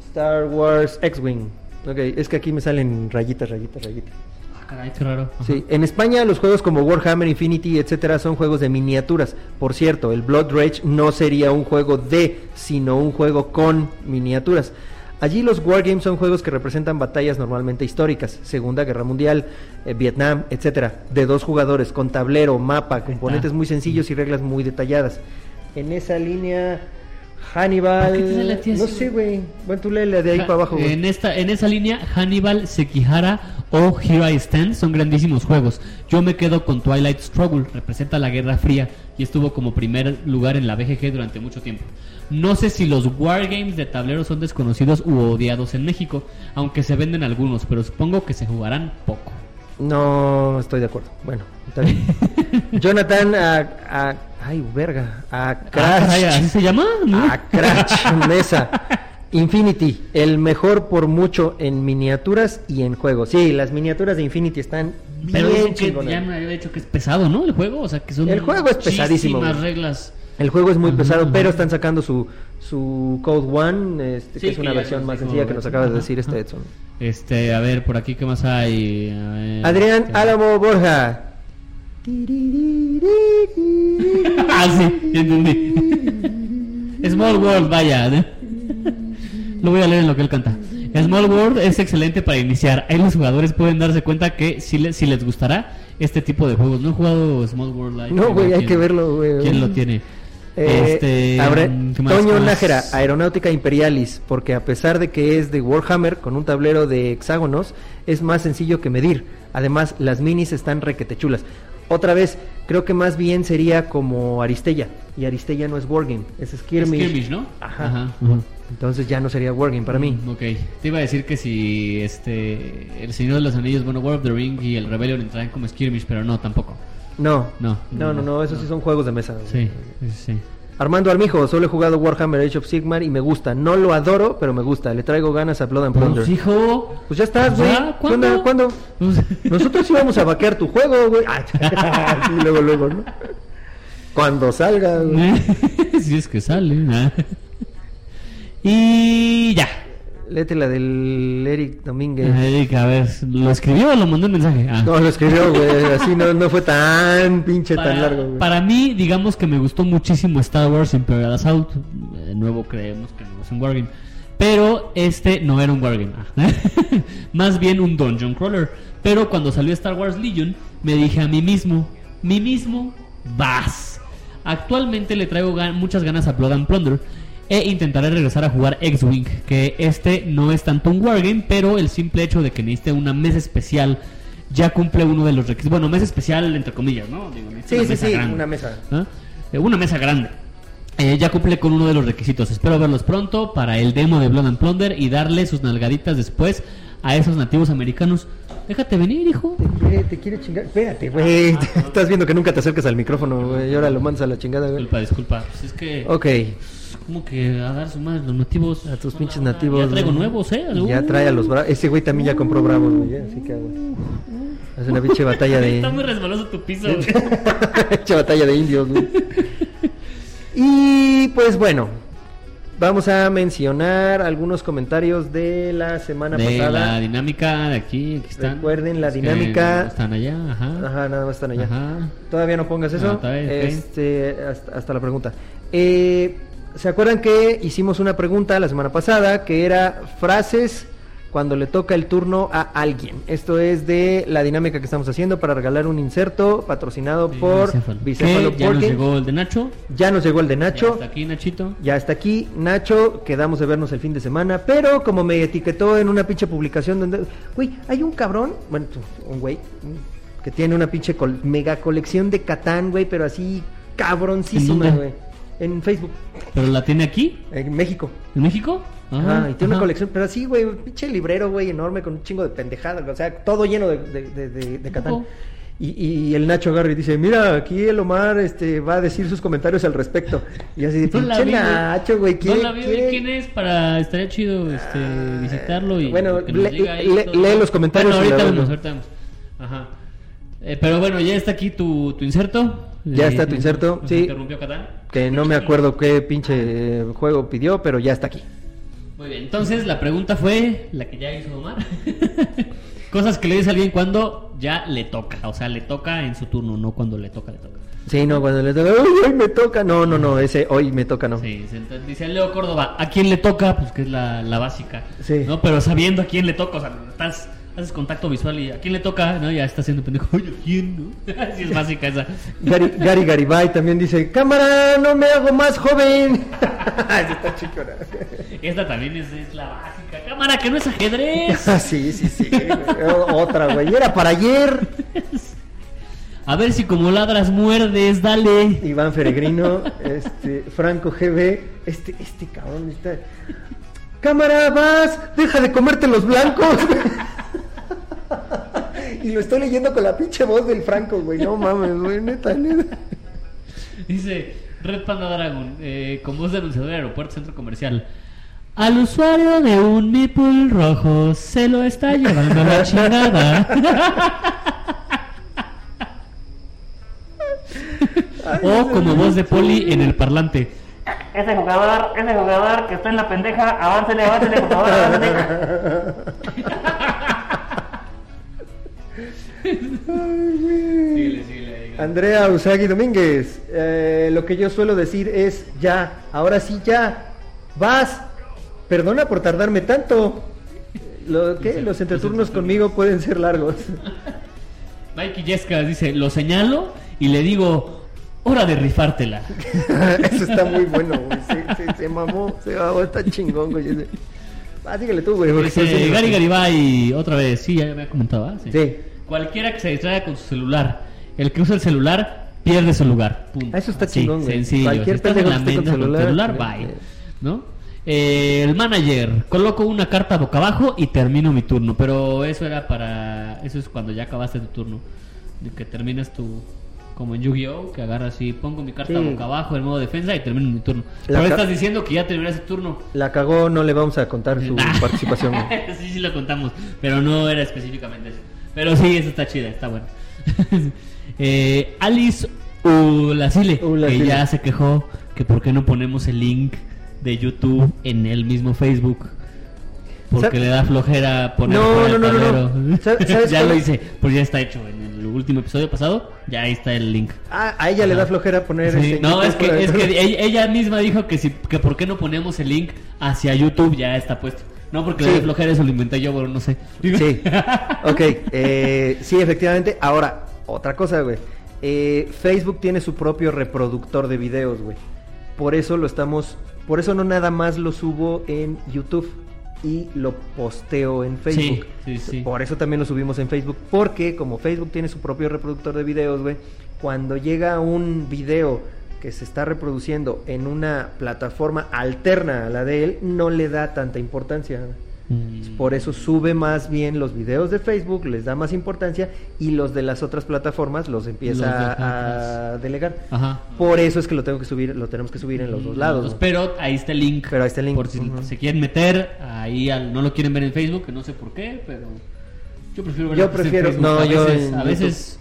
Star Wars X-Wing. Ok, es que aquí me salen rayitas, rayitas, rayitas. Ah, caray, qué raro. Ajá. Sí, en España los juegos como Warhammer Infinity, etcétera, son juegos de miniaturas. Por cierto, el Blood Rage no sería un juego de, sino un juego con miniaturas. Allí los wargames son juegos que representan batallas normalmente históricas, Segunda Guerra Mundial, eh, Vietnam, etcétera, de dos jugadores, con tablero, mapa, componentes muy sencillos y reglas muy detalladas. En esa línea, Hannibal, ¿Por qué te sale a ti así, no sé, güey. Bueno, tú léele de ahí Ja- para abajo. En esta, en esa línea, Hannibal, Sekihara o Here I Stand son grandísimos juegos. Yo me quedo con Twilight Struggle, representa la Guerra Fría y estuvo como primer lugar en la BGG durante mucho tiempo. No sé si los wargames de tablero son desconocidos u odiados en México, aunque se venden algunos, pero supongo que se jugarán poco. No estoy de acuerdo. Bueno, está bien. Jonathan, a, a- ay, verga, a Ah, caray, ¿Así Crash, se llama? ¿No? a Crash Mesa. Infinity, el mejor por mucho en miniaturas y en juegos. Sí, las miniaturas de Infinity están Pero bien chingonas. ya me había dicho que es pesado, ¿no? El juego, o sea, que son El juego es pesadísimo, reglas. El juego es muy Ajá, pesado, ajá. pero están sacando su, su Code One, este, Sí, que es una versión más sencilla que nos acaba de decir este. Edson. Este, a ver, por aquí, ¿qué más hay? Ver, Adrián este- Álamo Borja. ah, sí, entendí. Small World, vaya. ¿eh? Lo voy a leer en lo que él canta. Small World es excelente para iniciar. Ahí los jugadores pueden darse cuenta que si, les- si les gustará este tipo de juegos. No he jugado Small World. hay No, güey, hay que verlo, güey. ¿Quién lo tiene? Eh, este, abre- ¿qué más, Toño más? Nájera, Aeronáutica Imperialis, porque a pesar de que es de Warhammer con un tablero de hexágonos, es más sencillo que medir. Además, las minis están requetechulas. Otra vez, creo que más bien sería como Aristella, y Aristella no es Wargame, es Skirmish. Skirmish, ¿no? Ajá. ajá. Entonces ya no sería Wargame para mí. Ok, te iba a decir que si este El Señor de los Anillos, bueno, War of the Ring y el Rebellion entraran como skirmish, pero no, tampoco. No, No, no, no, no, esos sí son juegos de mesa. Sí, sí, sí. Armando Armijo, solo he jugado Warhammer Age of Sigmar y me gusta. No lo adoro, pero me gusta. Le traigo ganas a Blood and Plunder. Pues, hijo. Pues ya estás, güey. ¿Cuándo? ¿Cuándo? Nosotros íbamos a vaquear tu juego, güey. Luego, luego, ¿no? Cuando salga, güey. si es que sale. ah. Y ya. Léete la del Eric Domínguez. Eric, a ver, ¿lo escribió o lo mandó un mensaje? Ah. No, lo escribió, güey. Así no, no fue tan pinche, para, tan largo, güey. para mí, digamos que me gustó muchísimo Star Wars Imperial Assault. De nuevo creemos que no es un wargame. Pero este no era un wargame. ah. Más bien un dungeon crawler. Pero cuando salió Star Wars Legion, me dije a mí mismo, mí mismo, vas. Actualmente le traigo gan- muchas ganas a Blood and Plunder. E intentaré regresar a jugar X-Wing. Que este no es tanto un wargame, pero el simple hecho de que necesite una mesa especial ya cumple uno de los requisitos. Bueno, mesa especial entre comillas, ¿no? Digo, Sí, una sí, mesa sí, grande. una mesa. ¿Ah? Eh, Una mesa grande. Eh, ya cumple con uno de los requisitos. Espero verlos pronto para el demo de Blood and Plunder y darle sus nalgaditas después a esos nativos americanos. Déjate venir, hijo. Te quiere, te quiere chingar. Espérate, güey. Estás viendo que nunca te acercas al micrófono, güey. Y ahora lo mandas a la chingada, güey. Disculpa, disculpa. Pues es que, Ok. Como que a dar su madre los nativos. A tus Hola, pinches nativos. Ya traigo güey. nuevos, ¿eh? Ya trae a los bravos. Ese güey también ya compró bravos, güey. ¿eh? Así que, güey. Es una pinche batalla de. Está muy resbaloso tu piso. Pinche batalla de indios, güey. Y pues bueno, vamos a mencionar algunos comentarios de la semana de pasada. la dinámica de aquí, aquí están. Recuerden la Es dinámica. Están allá, ajá. Ajá, nada más están allá. Ajá. Todavía no pongas eso. No, todavía, ok. este, hasta, hasta la pregunta. Eh, ¿Se acuerdan que hicimos una pregunta la semana pasada que era frases cuando le toca el turno a alguien? Esto es de la dinámica que estamos haciendo para regalar un inserto patrocinado por Bicéfalo. Ya nos llegó el de Nacho. Ya nos llegó el de Ya Nacho. Hasta aquí, Nachito. Ya está aquí, Nacho, quedamos de vernos el fin de semana, pero como me etiquetó en una pinche publicación donde, güey, hay un cabrón, bueno, un güey, mm, que tiene una pinche col- mega colección de Catán, güey, pero así cabroncísima, güey. En Facebook, ¿Pero la tiene aquí? en México. ¿En México? Ajá, y tiene una colección, pero así, güey, pinche librero, güey, enorme, con un chingo de pendejadas, o sea, todo lleno de, de, de, de- Catán. Y, y el Nacho Garry dice, mira, aquí el Omar este, va a decir sus comentarios al respecto. Y así No pinche vi. Nacho, güey, No ¿quiere- la vi, ¿quién es? Para, estaría chido este, visitarlo y bueno, que nos le- diga ahí le- todo. lee los comentarios Bueno, ahorita vemos. ahorita. Ajá. Eh, pero bueno, ya está aquí tu, tu inserto. Ya está tu Eh, inserto, nos sí. interrumpió Catán. Que no me acuerdo qué pinche juego pidió, pero ya está aquí. Muy bien, entonces la pregunta fue la que ya hizo Omar. Cosas que le dice a alguien cuando ya le toca. O sea, le toca en su turno, no cuando le toca, le toca. Sí, no, cuando le toca, "Uy, hoy me toca. No, no, no, ese hoy me toca, no. Sí, entonces dice Leo Córdoba, ¿a quién le toca? Pues que es la, la básica. Sí. ¿no? Pero sabiendo a quién le toca, o sea, estás, haces contacto visual y a quién le toca, ¿no? Ya está haciendo pendejo, oye, ¿a quién? ¿no? sí, es básica esa. Gary, Gary Garibay también dice, cámara, no me hago más joven. Esa está chicona. Esta también es, es la básica. Cámara, que no es ajedrez. Ah, sí, sí, sí. Otra, güey. Era para ayer. A ver si como ladras muerdes, dale. Iván Feregrino, este, Franco GB, este, este cabrón está. Cámara, vas, deja de comerte los blancos. y lo estoy leyendo con la pinche voz del Franco, güey. No mames, güey, neta, neta. Dice Red Panda Dragon, eh, con voz de anunciador de aeropuerto centro comercial. Al usuario de un Meeple rojo se lo está llevando la chingada. o como voz de poli en el parlante. Ese jugador, ese jugador que está en la pendeja, aváncele, aváncele, por favor, aváncele. Andrea Usagi Domínguez, eh, lo que yo suelo decir es ya, ahora sí ya, vas, perdona por tardarme tanto. Lo, ¿qué? Los- entreturnos conmigo pueden ser largos. Mikey Yescas dice, lo señalo y le digo, hora de rifártela. Eso está muy bueno, güey. Se, se- se mamó, se mamó, está chingón, güey. Ah, dígale tú, güey. porque Gary Garibay, otra vez, sí, ya me había comentado, ¿ah? Sí. Cualquiera que se distraiga con su celular, el que usa el celular pierde su lugar. Punto. Eso está Así, chingón, güey. Sencillo. Cualquier si estás en la con mente con tu celular, celular, bye. eh. ¿No? Eh, el manager, coloco una carta boca abajo y termino mi turno. Pero eso era para. Eso es cuando ya acabaste tu turno. Que terminas tu. Como en Yu-Gi-Oh! Que agarras y pongo mi carta Sí. boca abajo en modo defensa y termino mi turno. La Pero estás diciendo que ya terminaste tu turno. La cagó, no le vamos a contar su participación. sí, sí lo contamos, pero no era específicamente eso. Pero sí, eso está chida, está bueno. eh, Alice Ulacile, que ya se quejó que por qué no ponemos el link de YouTube en el mismo Facebook. porque ¿Sabe- le da flojera poner No, no, el no, no, no. tablero. ¿Sabe- sabes ya cuál? lo hice, pues ya está hecho. En el último episodio pasado, ya ahí está el link. Ah, a ella le da Ajá. flojera poner. Sí, no, es que, es que ella, ella misma dijo que si, que por qué no ponemos el link hacia YouTube, ya está puesto. No, porque le Sí. da flojera, eso lo inventé yo, pero no sé. Sí. Ok, eh, sí, efectivamente. Ahora, otra cosa, güey. Eh, Facebook tiene su propio reproductor de videos, güey. Por eso lo estamos. Por eso no nada más lo subo en YouTube y lo posteo en Facebook. sí, sí. Por eso también lo subimos en Facebook. Porque como Facebook tiene su propio reproductor de videos, güey. Cuando llega un video que se está reproduciendo en una plataforma alterna a la de él, no le da tanta importancia. Mm. Por eso sube más bien los videos de Facebook, les da más importancia y los de las otras plataformas los empieza Los a delegar. Ajá. Por eso es que lo tengo que subir, lo tenemos que subir en los dos lados. Los ¿no? Pero ahí está el link. Pero ahí está el link. Por si se quieren meter, ahí al- no lo quieren ver en Facebook, que no sé por qué, pero yo prefiero verlo Yo pues, en prefiero- Facebook. no, a yo veces, en a veces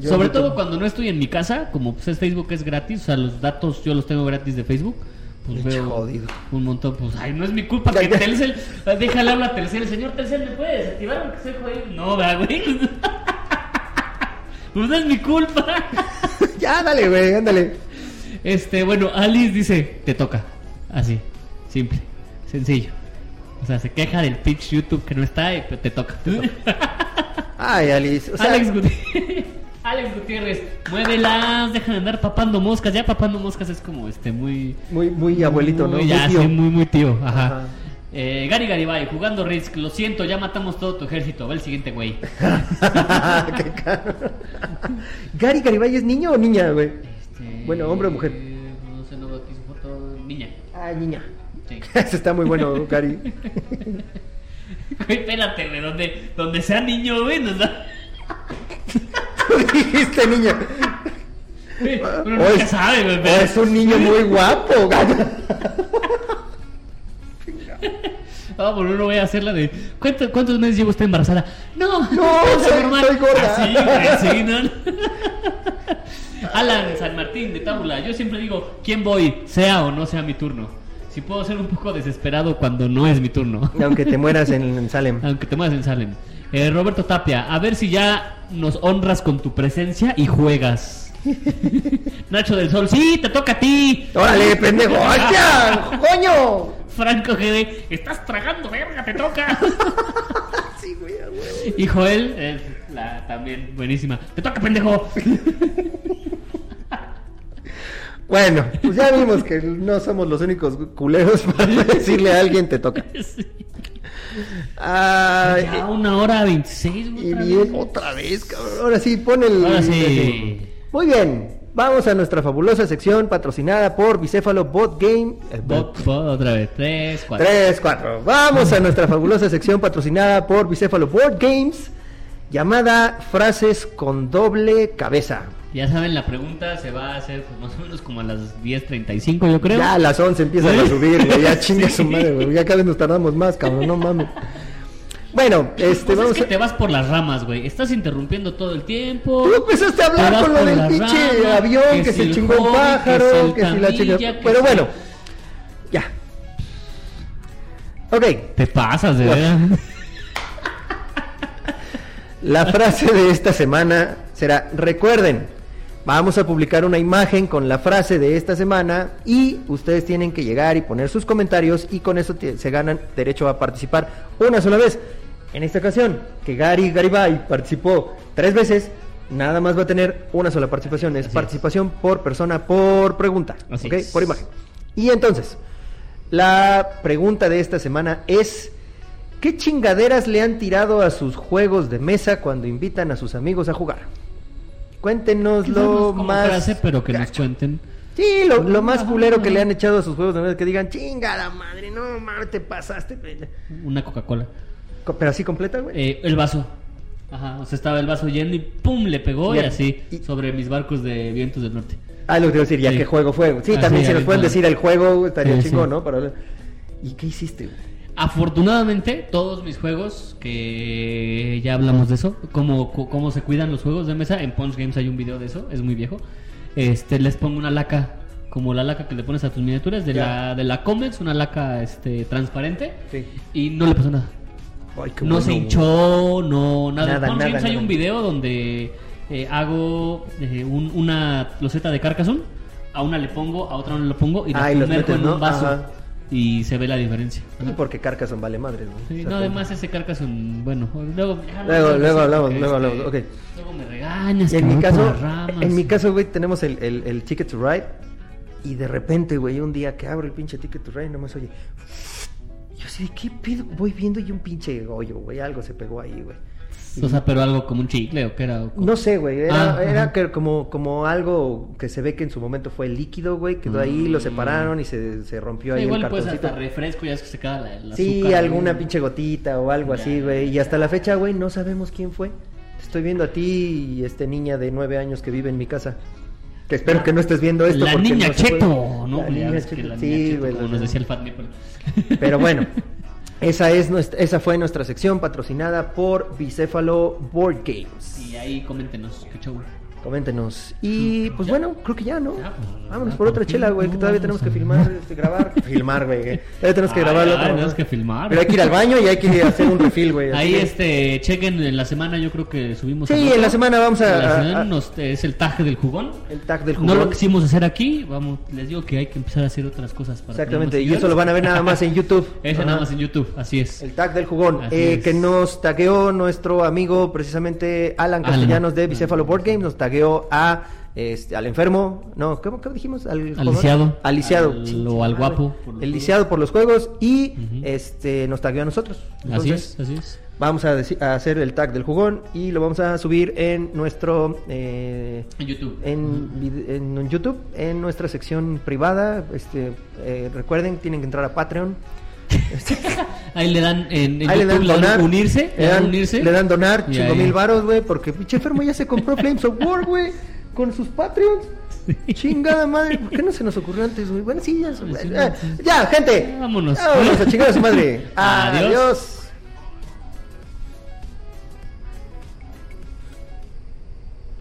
Yo sobre todo cuando no estoy en mi casa, como pues es Facebook es gratis, o sea, los datos yo los tengo gratis de Facebook. Pues veo jodido. un montón, pues ay, no es mi culpa Ya, que ya. Telcel, déjale hablar a Telcel, señor Telcel, ¿me puede desactivar aunque sea jodido? No, da, güey. Pues no es mi culpa. ya, dale, güey, ándale. Este, bueno, Alice dice, te toca. Así, simple, sencillo. O sea, se queja del pitch YouTube que no está y te toca. Ay, Alice. O sea, Alex, Guti- Alex Gutiérrez, muévelas, dejan de andar papando moscas. Ya papando moscas es como este muy... muy, muy abuelito, ¿no? muy- Muy ya, tío. sí, muy, muy tío. Ajá. Ajá. Eh, Gary Garibay, jugando Risk, lo siento, ya matamos todo tu ejército. Va el siguiente güey. Gary Garibay es niño o niña, güey. Este, Bueno, hombre o mujer. No sé, no veo aquí su foto. Niña. Ah, niña. Sí. Ese está muy bueno, Gary. Güey, espérate, güey, donde, donde sea niño, güey, nos da. Dijiste niña. Güey, Uno O nunca es- sabe, o pero- es un niño muy guapo. Ah, bueno, no voy a hacer la de. ¿Cuántos, cuántos meses llevo usted embarazada? No, No, es soy- normal. soy gorda. Así, güey, sí, ¿no? Alan San Martín de Tábula. Yo siempre digo, ¿quién voy? Sea o no sea mi turno. Si puedo ser un poco desesperado cuando no es mi turno. Aunque te mueras en, en Salem. Aunque te muevas en Salem. Eh, Roberto Tapia, a ver si ya nos honras con tu presencia y juegas. Nacho del Sol, sí, te toca a ti. ¡Órale, pendejo! ¡Hostia! ¡Coño! Franco GD, estás tragando verga, te toca. Sí, güey, huevo. Y Joel, eh, la, también buenísima. Te toca, pendejo. Bueno, pues ya vimos que no somos los únicos culeros para decirle a alguien te toca. Sí. Ay, Ya una hora veintiséis. y bien, otra vez, cabrón. Ahora sí, pon el. Ahora sí. Muy bien. Vamos a nuestra fabulosa sección patrocinada por Bicéfalo Bot Game. eh, Bot, bot, otra vez. Tres, cuatro. 3, 4. Vamos a nuestra fabulosa sección patrocinada por Bicéfalo Board Games llamada Frases con doble cabeza. Ya saben, la pregunta se va a hacer pues, más o menos como a las 10.35, yo creo. Ya a las 11 empiezan a subir, güey. Ya chinga su madre, güey. Ya cada vez nos tardamos más, cabrón. No mames. Bueno, este, Pues vamos es que a... te vas por las ramas, güey. Estás interrumpiendo todo el tiempo. Tú empezaste a hablar con lo del pinche avión, que, que se el chingó un pájaro, que que si la que Pero bueno, ya. Ok, Te pasas, de Bueno. verdad. La frase de esta semana será, recuerden, vamos a publicar una imagen con la frase de esta semana y ustedes tienen que llegar y poner sus comentarios y con eso te- se ganan derecho a participar una sola vez. En esta ocasión, que Gary Garibay participó tres veces, nada más va a tener una sola participación. Es Así es. participación por persona, por pregunta, Así ¿ok? es. Por imagen. Y entonces, la pregunta de esta semana es... ¿Qué chingaderas le han tirado a sus juegos de mesa cuando invitan a sus amigos a jugar? Cuéntenos Quizás no es lo como más. frase, pero que nos cuenten. Sí, lo, lo más culero que le han echado a sus juegos de mesa, que digan, chingada madre, no mames, te pasaste. Una Coca-Cola. Co- Pero así completa, güey. Eh, el vaso. Ajá, o sea, estaba el vaso lleno y ¡pum! le pegó y, Y- así y- sobre mis barcos de vientos del norte. Ah, lo que te iba a decir, ya sí. qué juego fue. Sí, Ah, también sí, si nos pueden decir el juego, estaría Sí, chingón, sí. ¿no? Para. ¿Y qué hiciste, güey? Afortunadamente, todos mis juegos, que ya hablamos de eso, cómo, cómo se cuidan los juegos de mesa, en Punch Games hay un video de eso, es muy viejo. Este, les pongo una laca como la laca que le pones a tus miniaturas de Ya. la de la Comex, una laca este transparente Sí. y no le pasó nada. Ay, no bueno, se hinchó, no nada. Nada, Con nada, James hay un video donde eh, hago eh, un- una loseta de Carcassonne, a una le pongo, a otra no le pongo y la Ah, metes, en un vaso Ajá. Y se ve la diferencia. Sí, porque Carcassonne vale madre, güey. Sí, no, como- además ese Carcassonne, bueno, luego Luego, luego hablamos, luego este, hablamos, ok. Luego me regañas, En mi caso, en mi caso, güey, tenemos el, el, el Ticket to Ride. Y de repente, güey, un día que abro el pinche Ticket to Ride, nomás oye. Yo así, ¿qué pedo? Voy viendo y un pinche hoyo, güey. Algo se pegó ahí, güey. O sea, pero algo como un chicle o qué era. o como- No sé, güey. Era, Ah, era ajá. que como, como algo que se ve que en su momento fue líquido, güey. Quedó ahí, lo separaron y se, se rompió Sí, ahí igual el pues cartoncito. hasta refresco, ya es que se queda la, el Sí, azúcar, alguna pinche gotita o algo Ya, así, güey. Y ya. hasta la fecha, güey, no sabemos quién fue. Te Estoy viendo a ti y este niña de nueve años que vive en mi casa. Que espero que no estés viendo esto. La porque niña no. Cheto, ¿no? La niña que la sí, niña Cheto, güey, como la- nos decía el Fat Nipple. Pero bueno, esa, es nuestra, esa fue nuestra sección patrocinada por Bicéfalo Board Games. Y ahí coméntenos, qué show. Coméntenos. Y pues bueno, creo que ya, ¿no? Pues, Vámonos por otra chela, güey, que no, todavía tenemos que filmar, este, grabar. Filmar, güey. Todavía tenemos que grabar el ay, otro. tenemos ¿no? que filmar. Pero hay que ir al baño y hay que hacer un refill, güey. Ahí este, chequen en la semana, yo creo que subimos. Sí, en la semana vamos a- la es el tag del jugón. El tag del No jugón. lo quisimos hacer aquí, vamos, les digo que hay que empezar a hacer otras cosas para Exactamente, y eso lo van a ver nada más en YouTube. Ajá. nada más en YouTube, así es. El tag del jugón, eh, que nos tagueó nuestro amigo precisamente Alan. Castellanos de Bicéfalo Board Game, nos tagueó a este, al enfermo, no, ¿cómo, cómo dijimos? Al, Al lisiado. Al lisiado. Al- o al guapo por los El juegos. lisiado por los juegos y este nos tagueó a nosotros. así es, así es. Vamos a, a hacer el tag del jugón y lo vamos a subir en nuestro... eh, En YouTube. en, en YouTube, en nuestra sección privada. Este, eh, recuerden, tienen que entrar a Patreon. Ahí le dan en, en ahí le YouTube dan le dan donar. unirse, Le dan, unirse. le dan donar Y 5 ahí- mil varos, güey, porque pinche enfermo ya se compró Flames of War, güey, con sus Patreons. Chingada madre, ¿por qué no se nos ocurrió antes, güey? Bueno, sí, ya. Sí, eh, sí. ya, gente. Vámonos. Vámonos a chingar a su madre. Adiós. Adiós.